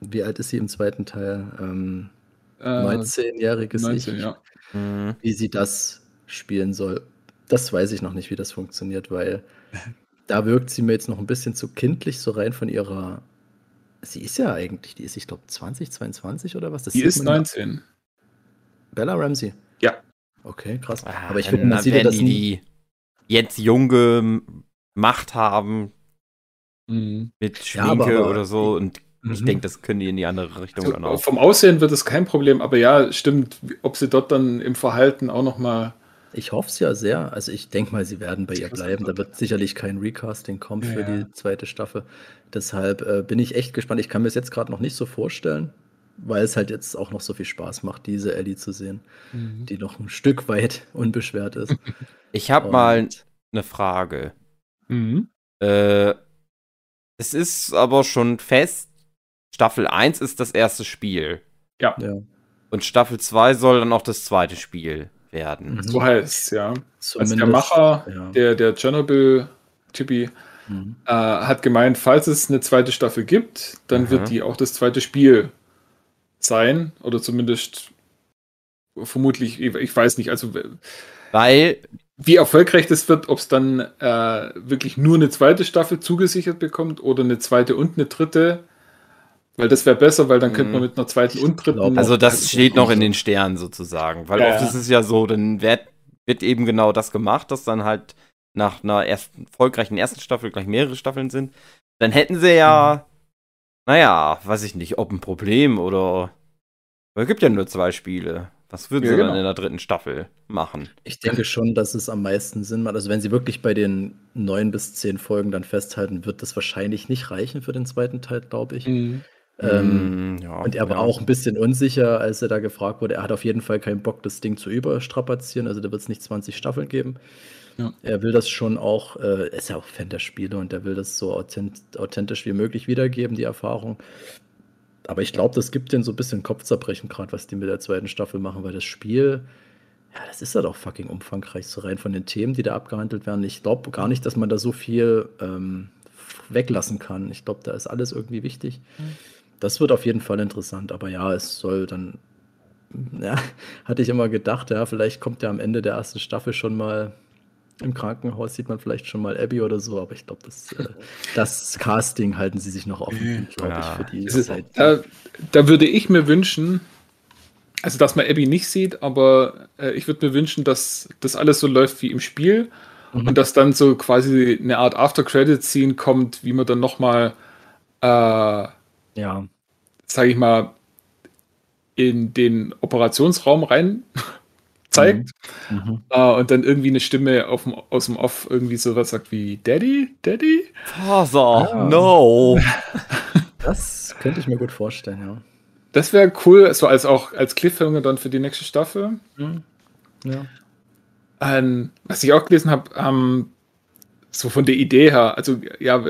wie alt ist sie im zweiten Teil? Ähm, 19-jähriges 19, Ich, ja. Mhm. wie sie das spielen soll. Das weiß ich noch nicht, wie das funktioniert, weil da wirkt sie mir jetzt noch ein bisschen zu kindlich, so rein von ihrer. Sie ist ja eigentlich, die ist, ich glaube, 20, 22 oder was? Das die ist 19. Bella Ramsey. Ja. Okay, krass. Ah, Aber ich finde, man sieht das die, die jetzt junge Macht haben mhm. mit Schminke ja, aber, oder so und ich mhm. denke, das können die in die andere Richtung also, dann auch. Vom Aussehen wird es kein Problem, aber ja, stimmt, ob sie dort dann im Verhalten auch noch mal ich hoffe es ja sehr. Also ich denke mal, sie werden bei ihr bleiben. Da wird sicherlich kein Recasting kommen ja, für die zweite Staffel. Deshalb äh, bin ich echt gespannt. Ich kann mir es jetzt gerade noch nicht so vorstellen, weil es halt jetzt auch noch so viel Spaß macht, diese Ellie zu sehen, mhm. die noch ein Stück weit unbeschwert ist. Ich habe mal eine Frage. Mhm. Äh, es ist aber schon fest, Staffel 1 ist das erste Spiel. Ja. ja. Und Staffel 2 soll dann auch das zweite Spiel werden. Mhm. So heißt ja. Also der Macher, ja. der, der Chernobyl-Typi, mhm. äh, hat gemeint, falls es eine zweite Staffel gibt, dann mhm. wird die auch das zweite Spiel sein. Oder zumindest vermutlich, ich weiß nicht, also weil wie erfolgreich das wird, ob es dann äh, wirklich nur eine zweite Staffel zugesichert bekommt oder eine zweite und eine dritte, weil das wäre besser, weil dann könnte man mhm. mit einer zweiten und dritten. Also das steht noch in den Sternen sozusagen. Weil ja, oft ist es ja so, dann wird, wird eben genau das gemacht, dass dann halt nach einer ersten, erfolgreichen ersten Staffel gleich mehrere Staffeln sind. Dann hätten sie ja, mhm. Naja, weiß ich nicht, ob ein Problem oder. Es gibt ja nur zwei Spiele. Was würden ja, sie genau. dann in der dritten Staffel machen? Ich denke schon, dass es am meisten Sinn macht. Also wenn sie wirklich bei den neun bis zehn Folgen dann festhalten, wird das wahrscheinlich nicht reichen für den zweiten Teil, glaube ich. Mhm. Ähm, mm, ja, und er war ja. auch ein bisschen unsicher, als er da gefragt wurde. Er hat auf jeden Fall keinen Bock, das Ding zu überstrapazieren. Also da wird es nicht 20 Staffeln geben. Ja. Er will das schon auch, äh, er ist ja auch Fan der Spiele und er will das so authent authentisch wie möglich wiedergeben, die Erfahrung. Aber ich glaube, das gibt denen so ein bisschen Kopfzerbrechen, gerade was die mit der zweiten Staffel machen, weil das Spiel, ja, das ist ja doch fucking umfangreich, so rein von den Themen, die da abgehandelt werden. Ich glaube gar nicht, dass man da so viel ähm, weglassen kann. Ich glaube, da ist alles irgendwie wichtig. Mhm. Das wird auf jeden Fall interessant, aber ja, es soll dann, ja, hatte ich immer gedacht, ja, vielleicht kommt ja am Ende der ersten Staffel schon mal im Krankenhaus, sieht man vielleicht schon mal Abby oder so, aber ich glaube, das, äh, das Casting halten sie sich noch offen, glaube ja. ich, für die ist, Zeit. Da, da, würde ich mir wünschen, also dass man Abby nicht sieht, aber äh, ich würde mir wünschen, dass das alles so läuft wie im Spiel mhm. und dass dann so quasi eine Art After-Credit-Scene kommt, wie man dann nochmal äh, ja. sage ich mal, in den Operationsraum rein zeigt. Mhm. Uh, und dann irgendwie eine Stimme auf dem, aus dem Off irgendwie sowas sagt wie Daddy, Daddy? Father, ah. no. das könnte ich mir gut vorstellen, ja. Das wäre cool, so als auch als Cliffhanger dann für die nächste Staffel. Mhm. Ja. Ähm, was ich auch gelesen habe, ähm, so von der Idee her, also ja,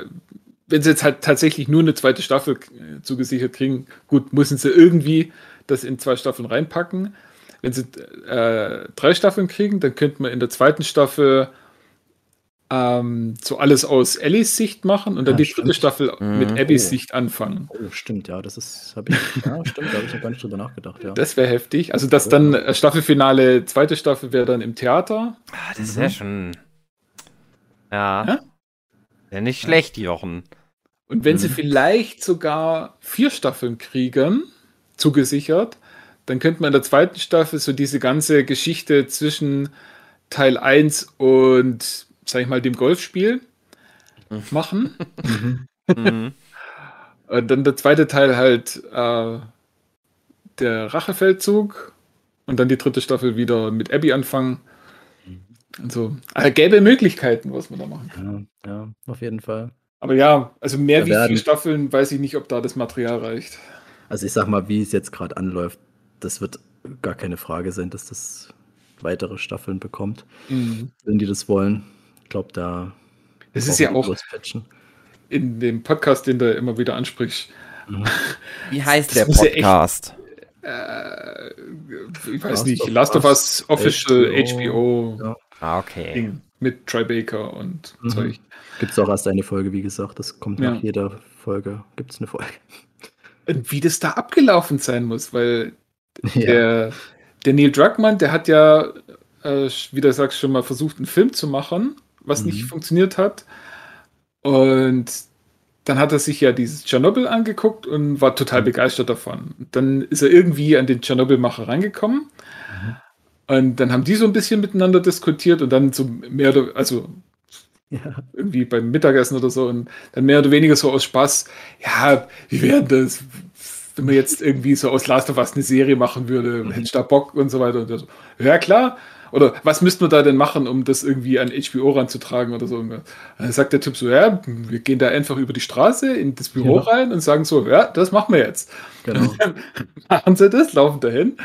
wenn sie jetzt halt tatsächlich nur eine zweite Staffel äh, zugesichert kriegen, gut, müssen sie irgendwie das in zwei Staffeln reinpacken. Wenn sie äh, drei Staffeln kriegen, dann könnte man in der zweiten Staffel ähm, so alles aus Ellies Sicht machen und dann ja, die stimmt. dritte Staffel mhm. mit Abbys oh. Sicht anfangen. Oh, stimmt, ja, das ist, habe ich, ja, stimmt, da habe ich noch gar nicht drüber nachgedacht, ja. Das wäre heftig. Also, dass dann äh, Staffelfinale, zweite Staffel wäre dann im Theater. Ah, das ist mhm. ja schon. Ja. ja? Ja, nicht schlecht, Jochen. Und wenn mhm. sie vielleicht sogar vier Staffeln kriegen, zugesichert, dann könnte man in der zweiten Staffel so diese ganze Geschichte zwischen Teil 1 und, sag ich mal, dem Golfspiel machen. Mhm. und dann der zweite Teil halt äh, der Rachefeldzug und dann die dritte Staffel wieder mit Abby anfangen. Also, also gäbe Möglichkeiten, was man da machen kann. Ja, ja auf jeden Fall. Aber ja, also mehr da wie vier Staffeln weiß ich nicht, ob da das Material reicht. Also ich sag mal, wie es jetzt gerade anläuft, das wird gar keine Frage sein, dass das weitere Staffeln bekommt, mhm. wenn die das wollen. Ich glaube, da. Es ist ja auch in dem Podcast, den du immer wieder ansprichst. Mhm. Wie heißt der Podcast? Echt, äh, ich weiß Last nicht, Last of Us Official HBO. HBO ja. Ah, okay. Ding mit Troy Baker und mhm. Zeug. Gibt es auch erst eine Folge, wie gesagt. Das kommt ja. nach jeder Folge. Gibt es eine Folge. Und wie das da abgelaufen sein muss, weil ja. der, der Neil Druckmann, der hat ja, äh, wie du sagst, schon mal versucht, einen Film zu machen, was mhm. nicht funktioniert hat. Und dann hat er sich ja dieses Tschernobyl angeguckt und war total mhm. begeistert davon. Dann ist er irgendwie an den Tschernobyl-Macher reingekommen. Mhm. Und dann haben die so ein bisschen miteinander diskutiert und dann so mehr oder also ja. irgendwie beim Mittagessen oder so und dann mehr oder weniger so aus Spaß, ja, wie wäre das, wenn man jetzt irgendwie so aus Last of Us eine Serie machen würde, mhm. hätte ich da Bock und so weiter. Und so, ja, klar. Oder was müsste man da denn machen, um das irgendwie an HBO ranzutragen oder so? Und dann sagt der Typ so, ja, wir gehen da einfach über die Straße in das Büro ja. rein und sagen so, ja, das machen wir jetzt. Genau. machen sie das, laufen dahin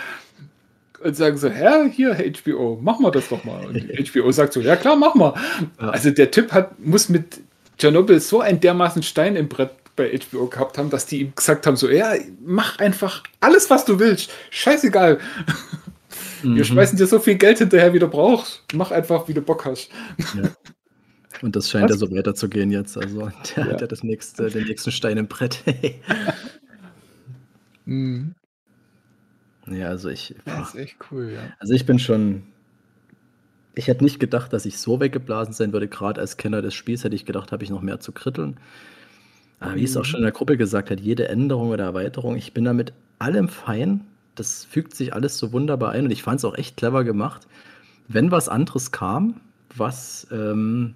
und sagen so, Herr, hier, HBO, machen wir das doch mal. Und HBO sagt so, ja klar, mach mal. Ja. Also der Typ hat, muss mit Tschernobyl so ein dermaßen Stein im Brett bei HBO gehabt haben, dass die ihm gesagt haben, so, ja, mach einfach alles, was du willst. Scheißegal. Mhm. Wir schmeißen dir so viel Geld hinterher, wie du brauchst. Mach einfach, wie du Bock hast. Ja. Und das scheint was? ja so weiterzugehen jetzt. Also der ja. hat ja das nächste, den nächsten Stein im Brett. mhm. Ja, also ich. Das ist echt cool, ja. Also ich bin schon. Ich hätte nicht gedacht, dass ich so weggeblasen sein würde. Gerade als Kenner des Spiels hätte ich gedacht, habe ich noch mehr zu kritteln. Aber wie es auch schon in der Gruppe gesagt hat, jede Änderung oder Erweiterung, ich bin damit allem fein. Das fügt sich alles so wunderbar ein und ich fand es auch echt clever gemacht. Wenn was anderes kam, was ähm,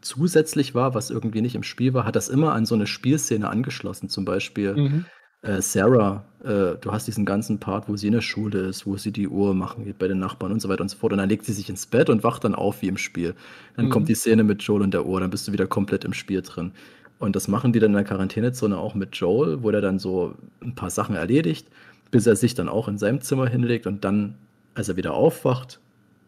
zusätzlich war, was irgendwie nicht im Spiel war, hat das immer an so eine Spielszene angeschlossen. Zum Beispiel mhm äh, Sarah, äh, du hast diesen ganzen Part, wo sie in der Schule ist, wo sie die Uhr machen geht bei den Nachbarn und so weiter und so fort. Und dann legt sie sich ins Bett und wacht dann auf wie im Spiel. Dann mhm. kommt die Szene mit Joel und der Uhr, dann bist du wieder komplett im Spiel drin. Und das machen die dann in der Quarantänezone auch mit Joel, wo der dann so ein paar Sachen erledigt, bis er sich dann auch in seinem Zimmer hinlegt und dann, als er wieder aufwacht,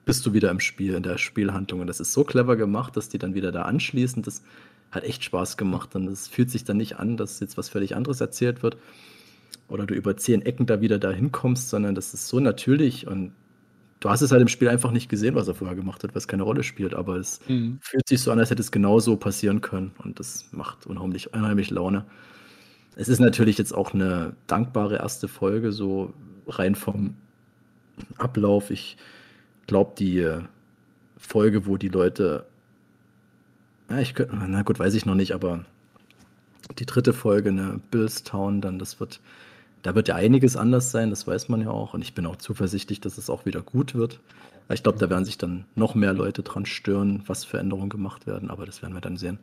bist du wieder im Spiel, in der Spielhandlung. Und das ist so clever gemacht, dass die dann wieder da anschließen. Das hat echt Spaß gemacht. Und es fühlt sich dann nicht an, dass jetzt was völlig anderes erzählt wird oder du über zehn Ecken da wieder dahin kommst, sondern das ist so natürlich und du hast es halt im Spiel einfach nicht gesehen, was er vorher gemacht hat, was keine Rolle spielt, aber es mhm. fühlt sich so an, als hätte es genauso passieren können und das macht unheimlich, unheimlich Laune. Es ist natürlich jetzt auch eine dankbare erste Folge, so rein vom Ablauf. Ich glaube, die Folge, wo die Leute ja, ich könnte, na gut, weiß ich noch nicht, aber die dritte Folge, ne, Billstown, dann das wird, da wird ja einiges anders sein, das weiß man ja auch. Und ich bin auch zuversichtlich, dass es auch wieder gut wird. Ich glaube, da werden sich dann noch mehr Leute dran stören, was für Änderungen gemacht werden, aber das werden wir dann sehen.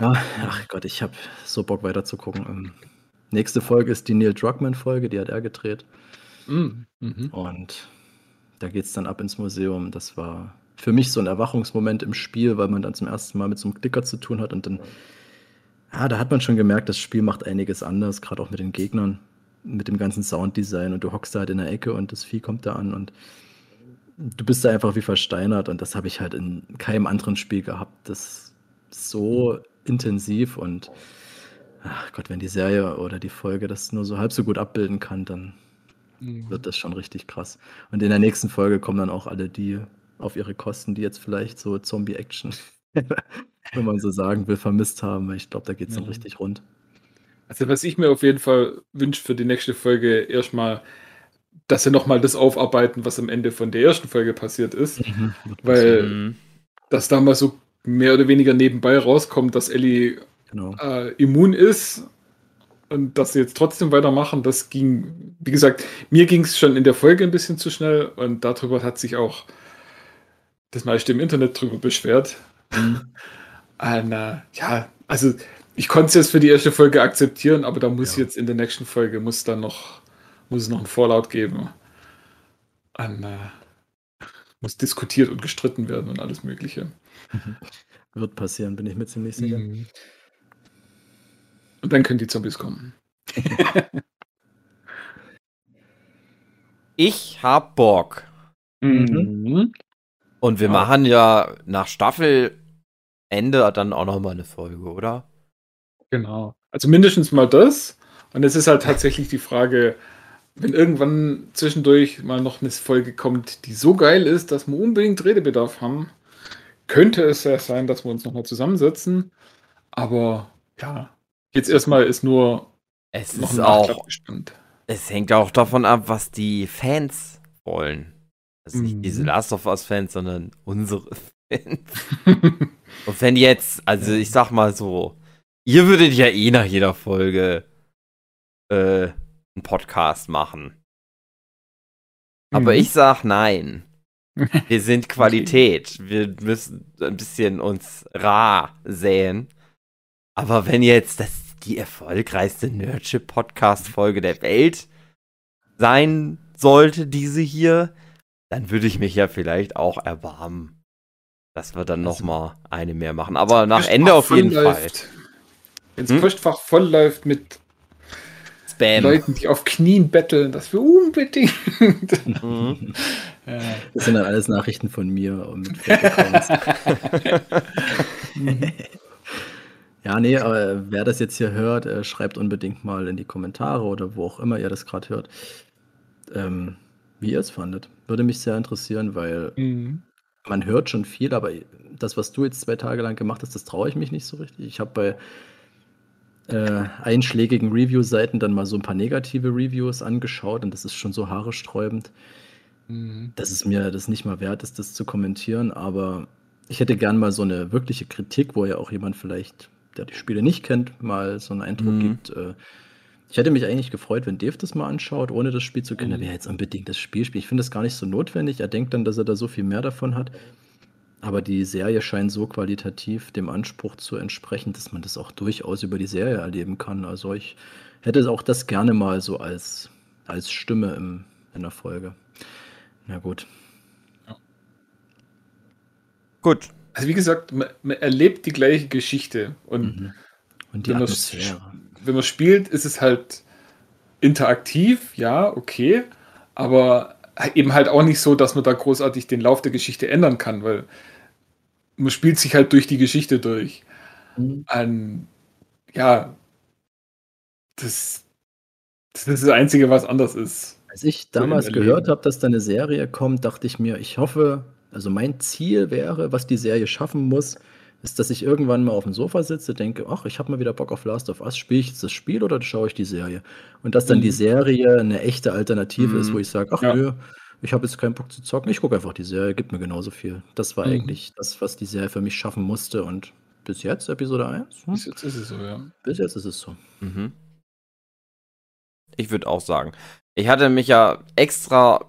Ja, ach Gott, ich habe so Bock weiter zu gucken. Ähm, nächste Folge ist die Neil Druckmann-Folge, die hat er gedreht. Mm, mhm. Und da geht es dann ab ins Museum. Das war für mich so ein Erwachungsmoment im Spiel, weil man dann zum ersten Mal mit so einem Klicker zu tun hat und dann, ja, da hat man schon gemerkt, das Spiel macht einiges anders, gerade auch mit den Gegnern, mit dem ganzen Sounddesign und du hockst da halt in der Ecke und das Vieh kommt da an und du bist da einfach wie versteinert und das habe ich halt in keinem anderen Spiel gehabt. Das so intensiv und ach Gott, wenn die Serie oder die Folge das nur so halb so gut abbilden kann, dann mhm. wird das schon richtig krass. Und in der nächsten Folge kommen dann auch alle die auf ihre Kosten, die jetzt vielleicht so Zombie-Action, wenn man so sagen will, vermisst haben. Ich glaube, da geht es ja. dann richtig rund. Also was ich mir auf jeden Fall wünsche für die nächste Folge, erstmal, dass sie nochmal das aufarbeiten, was am Ende von der ersten Folge passiert ist. Mhm. Weil mhm. das damals so mehr oder weniger nebenbei rauskommt, dass Ellie genau. äh, immun ist und dass sie jetzt trotzdem weitermachen, das ging, wie gesagt, mir ging es schon in der Folge ein bisschen zu schnell und darüber hat sich auch das meiste im Internet drüber beschwert. Mhm. Und, äh, ja, also ich konnte es jetzt für die erste Folge akzeptieren, aber da muss ja. jetzt in der nächsten Folge muss dann noch, muss es noch einen Vorlaut geben. Und, äh, muss diskutiert und gestritten werden und alles Mögliche. Wird passieren, bin ich mir ziemlich sicher. Mhm. Und dann können die Zombies kommen. ich hab Bock. Mhm. Und wir ja. machen ja nach Staffelende dann auch noch mal eine Folge, oder? Genau. Also mindestens mal das. Und es ist halt tatsächlich die Frage, wenn irgendwann zwischendurch mal noch eine Folge kommt, die so geil ist, dass wir unbedingt Redebedarf haben, könnte es ja sein, dass wir uns nochmal zusammensetzen. Aber ja, jetzt erstmal ist nur es noch ist auch gespannt. Es hängt auch davon ab, was die Fans wollen. Also nicht mhm. diese Last of Us-Fans, sondern unsere. Und wenn jetzt, also ich sag mal so, ihr würdet ja eh nach jeder Folge äh, einen Podcast machen. Aber mhm. ich sag nein. Wir sind Qualität. Wir müssen ein bisschen uns rar säen. Aber wenn jetzt das die erfolgreichste Nerdship-Podcast-Folge der Welt sein sollte, diese hier, dann würde ich mich ja vielleicht auch erbarmen, dass wir dann also, noch mal eine mehr machen. Aber nach Ende auf jeden Fall. Wenn das hm? Postfach voll läuft mit Spam. Leuten, die auf Knien betteln, das wir unbedingt. Mhm. Das sind dann alles Nachrichten von mir und mit Ja, nee, aber wer das jetzt hier hört, äh, schreibt unbedingt mal in die Kommentare oder wo auch immer ihr das gerade hört, ähm, wie ihr es fandet. Würde mich sehr interessieren, weil mhm. Man hört schon viel, aber das, was du jetzt zwei Tage lang gemacht hast, das traue ich mich nicht so richtig. Ich habe bei äh, einschlägigen Review-Seiten dann mal so ein paar negative Reviews angeschaut und das ist schon so haaresträubend, mhm. dass es mir das nicht mal wert ist, das zu kommentieren. Aber ich hätte gern mal so eine wirkliche Kritik, wo ja auch jemand vielleicht, der die Spiele nicht kennt, mal so einen Eindruck mhm. gibt. Äh, ich hätte mich eigentlich gefreut, wenn Dave das mal anschaut, ohne das Spiel zu kennen. Er wäre jetzt unbedingt das Spiel spielen. Ich finde das gar nicht so notwendig. Er denkt dann, dass er da so viel mehr davon hat. Aber die Serie scheint so qualitativ dem Anspruch zu entsprechen, dass man das auch durchaus über die Serie erleben kann. Also ich hätte auch das gerne mal so als, als Stimme im, in der Folge. Na gut. Ja. Gut. Also wie gesagt, man, man, erlebt die gleiche Geschichte. Und, mhm. und die Atmosphäre. Wenn man spielt, ist es halt interaktiv, ja, okay. Aber eben halt auch nicht so, dass man da großartig den Lauf der Geschichte ändern kann, weil man spielt sich halt durch die Geschichte durch. Mhm. An, ja, das, das ist das Einzige, was anders ist. Als ich damals gehört habe, dass da eine Serie kommt, dachte ich mir, ich hoffe, also mein Ziel wäre, was die Serie schaffen muss, ist, dass ich irgendwann mal auf dem Sofa sitze, denke, ach, ich habe mal wieder Bock auf Last of Us, spiele ich jetzt das Spiel oder schaue ich die Serie? Und dass dann mhm. die Serie eine echte Alternative mhm. ist, wo mhm. ich sage, ach ja. nö, ich habe jetzt keinen Bock zu zocken, ich gucke einfach die Serie, gibt mir genauso viel. Das war mhm. eigentlich das, was die Serie für mich schaffen musste und bis jetzt, Episode 1? Hm? Bis jetzt ist es so, ja. Bis jetzt ist es so. Mhm. Ich würde auch sagen. Ich hatte mich ja extra,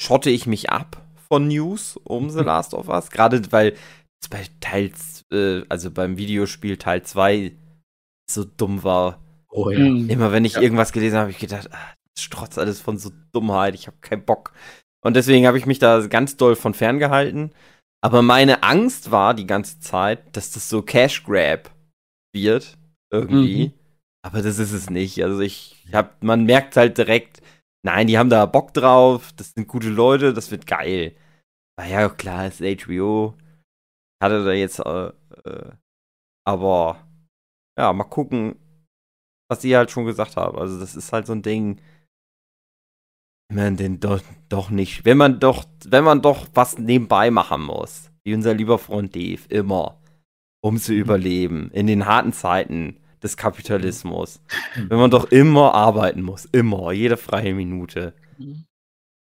schotte ich mich ab von News um The Last of Us, gerade weil bei Teil, äh, also beim Videospiel Teil 2 so dumm war. Oh ja. Mhm. Immer wenn ich ja. irgendwas gelesen habe, habe ich gedacht, ah, das strotzt alles von so Dummheit, ich habe keinen Bock. Und deswegen habe ich mich da ganz doll von ferngehalten. Aber meine Angst war die ganze Zeit, dass das so Cash Grab wird. Irgendwie. Mhm. Aber das ist es nicht. Also ich hab, man merkt halt direkt, nein, die haben da Bock drauf, das sind gute Leute, das wird geil. War ja klar, ist HBO. Hatte da jetzt, äh, äh, aber ja, mal gucken, was ich halt schon gesagt habe. Also das ist halt so ein Ding, wenn man den doch, doch nicht, wenn man doch, wenn man doch was nebenbei machen muss, wie unser lieber Freund Dave, immer, um zu überleben, in den harten Zeiten des Kapitalismus, wenn man doch immer arbeiten muss, immer, jede freie Minute,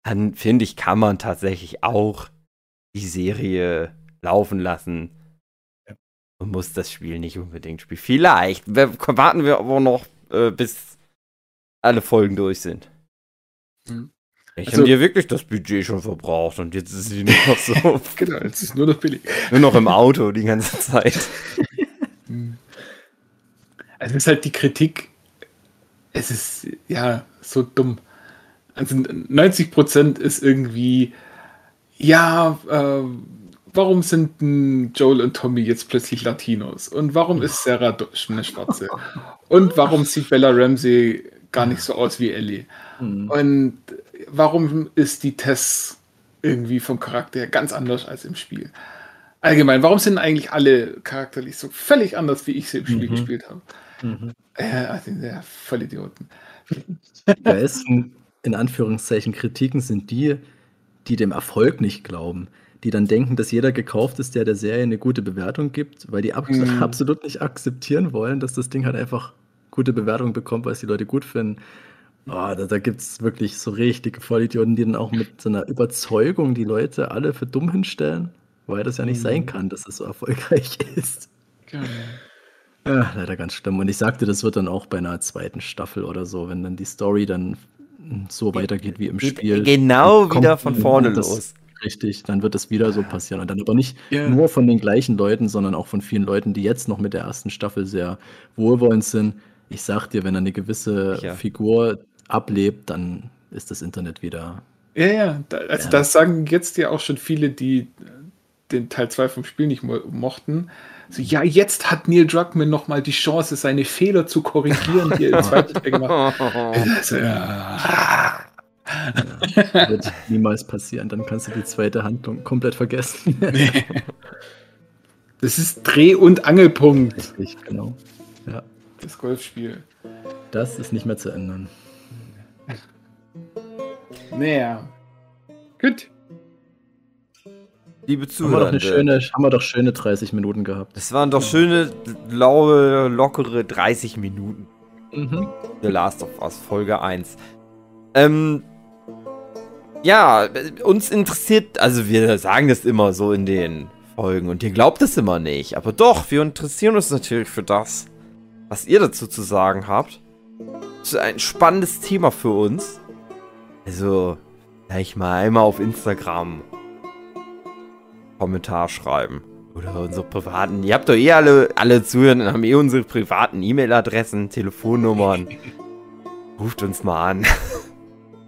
dann finde ich, kann man tatsächlich auch die Serie laufen lassen und muss das Spiel nicht unbedingt spielen. Vielleicht warten wir aber noch, äh, bis alle Folgen durch sind. Mhm. Ich also, habe hier wirklich das Budget schon verbraucht und jetzt ist sie nur noch so. genau, jetzt ist nur noch billig. Nur noch im Auto die ganze Zeit. Hm. Also es ist halt die Kritik, es ist ja so dumm. Also 90% ist irgendwie, ja, äh, warum sind Joel und Tommy jetzt plötzlich Latinos? Und warum ist Sarah eine Schwarze? Und warum sieht Bella Ramsey gar nicht so aus wie Ellie? Mhm. Und warum ist die Tess irgendwie vom Charakter her ganz anders als im Spiel? Allgemein, warum sind eigentlich alle charakterlich so völlig anders, wie ich sie im Spiel mhm. gespielt habe? Mhm. Äh, also, ja, voll Idioten. Die besten, in Anführungszeichen, Kritiken sind die, die dem Erfolg nicht glauben. Die dann denken, dass jeder gekauft ist, der der Serie eine gute Bewertung gibt, weil die ab mhm. absolut nicht akzeptieren wollen, dass das Ding halt einfach gute Bewertungen bekommt, weil es die Leute gut finden. Oh, da da gibt es wirklich so richtige Vollidioten, die dann auch mit so einer Überzeugung die Leute alle für dumm hinstellen, weil das ja nicht mhm. sein kann, dass es so erfolgreich ist. Genau. Ja, leider ganz schlimm. Und ich sagte, das wird dann auch bei einer zweiten Staffel oder so, wenn dann die Story dann so weitergeht wie im Spiel. Genau wieder von vorne los. Richtig, dann wird das wieder so passieren. Und dann aber nicht yeah. nur von den gleichen Leuten, sondern auch von vielen Leuten, die jetzt noch mit der ersten Staffel sehr wohlwollend sind. Ich sag dir, wenn eine gewisse ja. Figur ablebt, dann ist das Internet wieder. Ja, ja, also ja. das sagen jetzt ja auch schon viele, die den Teil 2 vom Spiel nicht mo mochten. So, ja, jetzt hat Neil Druckmann nochmal die Chance, seine Fehler zu korrigieren, die er im zweiten Teil gemacht hat. Also, ja. Ja, wird niemals passieren. Dann kannst du die zweite Handlung komplett vergessen. nee. Das ist Dreh- und Angelpunkt. Richtig, genau. Ja. Das Golfspiel. Das ist nicht mehr zu ändern. Naja. Gut. Liebe Zuhörer. Haben, haben wir, doch schöne 30 Minuten gehabt. Es waren doch schöne, laue, lockere 30 Minuten. Mhm. The Last of Us, Folge 1. Ähm, ja, uns interessiert, also wir sagen das immer so in den Folgen und ihr glaubt es immer nicht, aber doch, wir interessieren uns natürlich für das, was ihr dazu zu sagen habt. Das ist ein spannendes Thema für uns. Also, gleich mal einmal auf Instagram Kommentar schreiben. Oder unsere privaten. Ihr habt doch eh alle, alle zuhören und haben eh unsere privaten E-Mail-Adressen, Telefonnummern. Ruft uns mal an.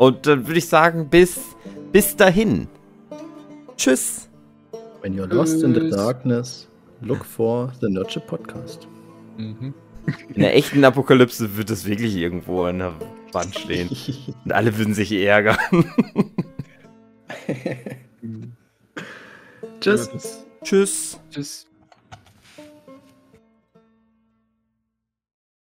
Und dann würde ich sagen, bis, bis dahin. Tschüss. When you're lost in the darkness, look for the Nurture Podcast. Mhm. In der echten Apokalypse wird es wirklich irgendwo an der Wand stehen. Und alle würden sich ärgern. Tschüss. Tschüss. Tschüss.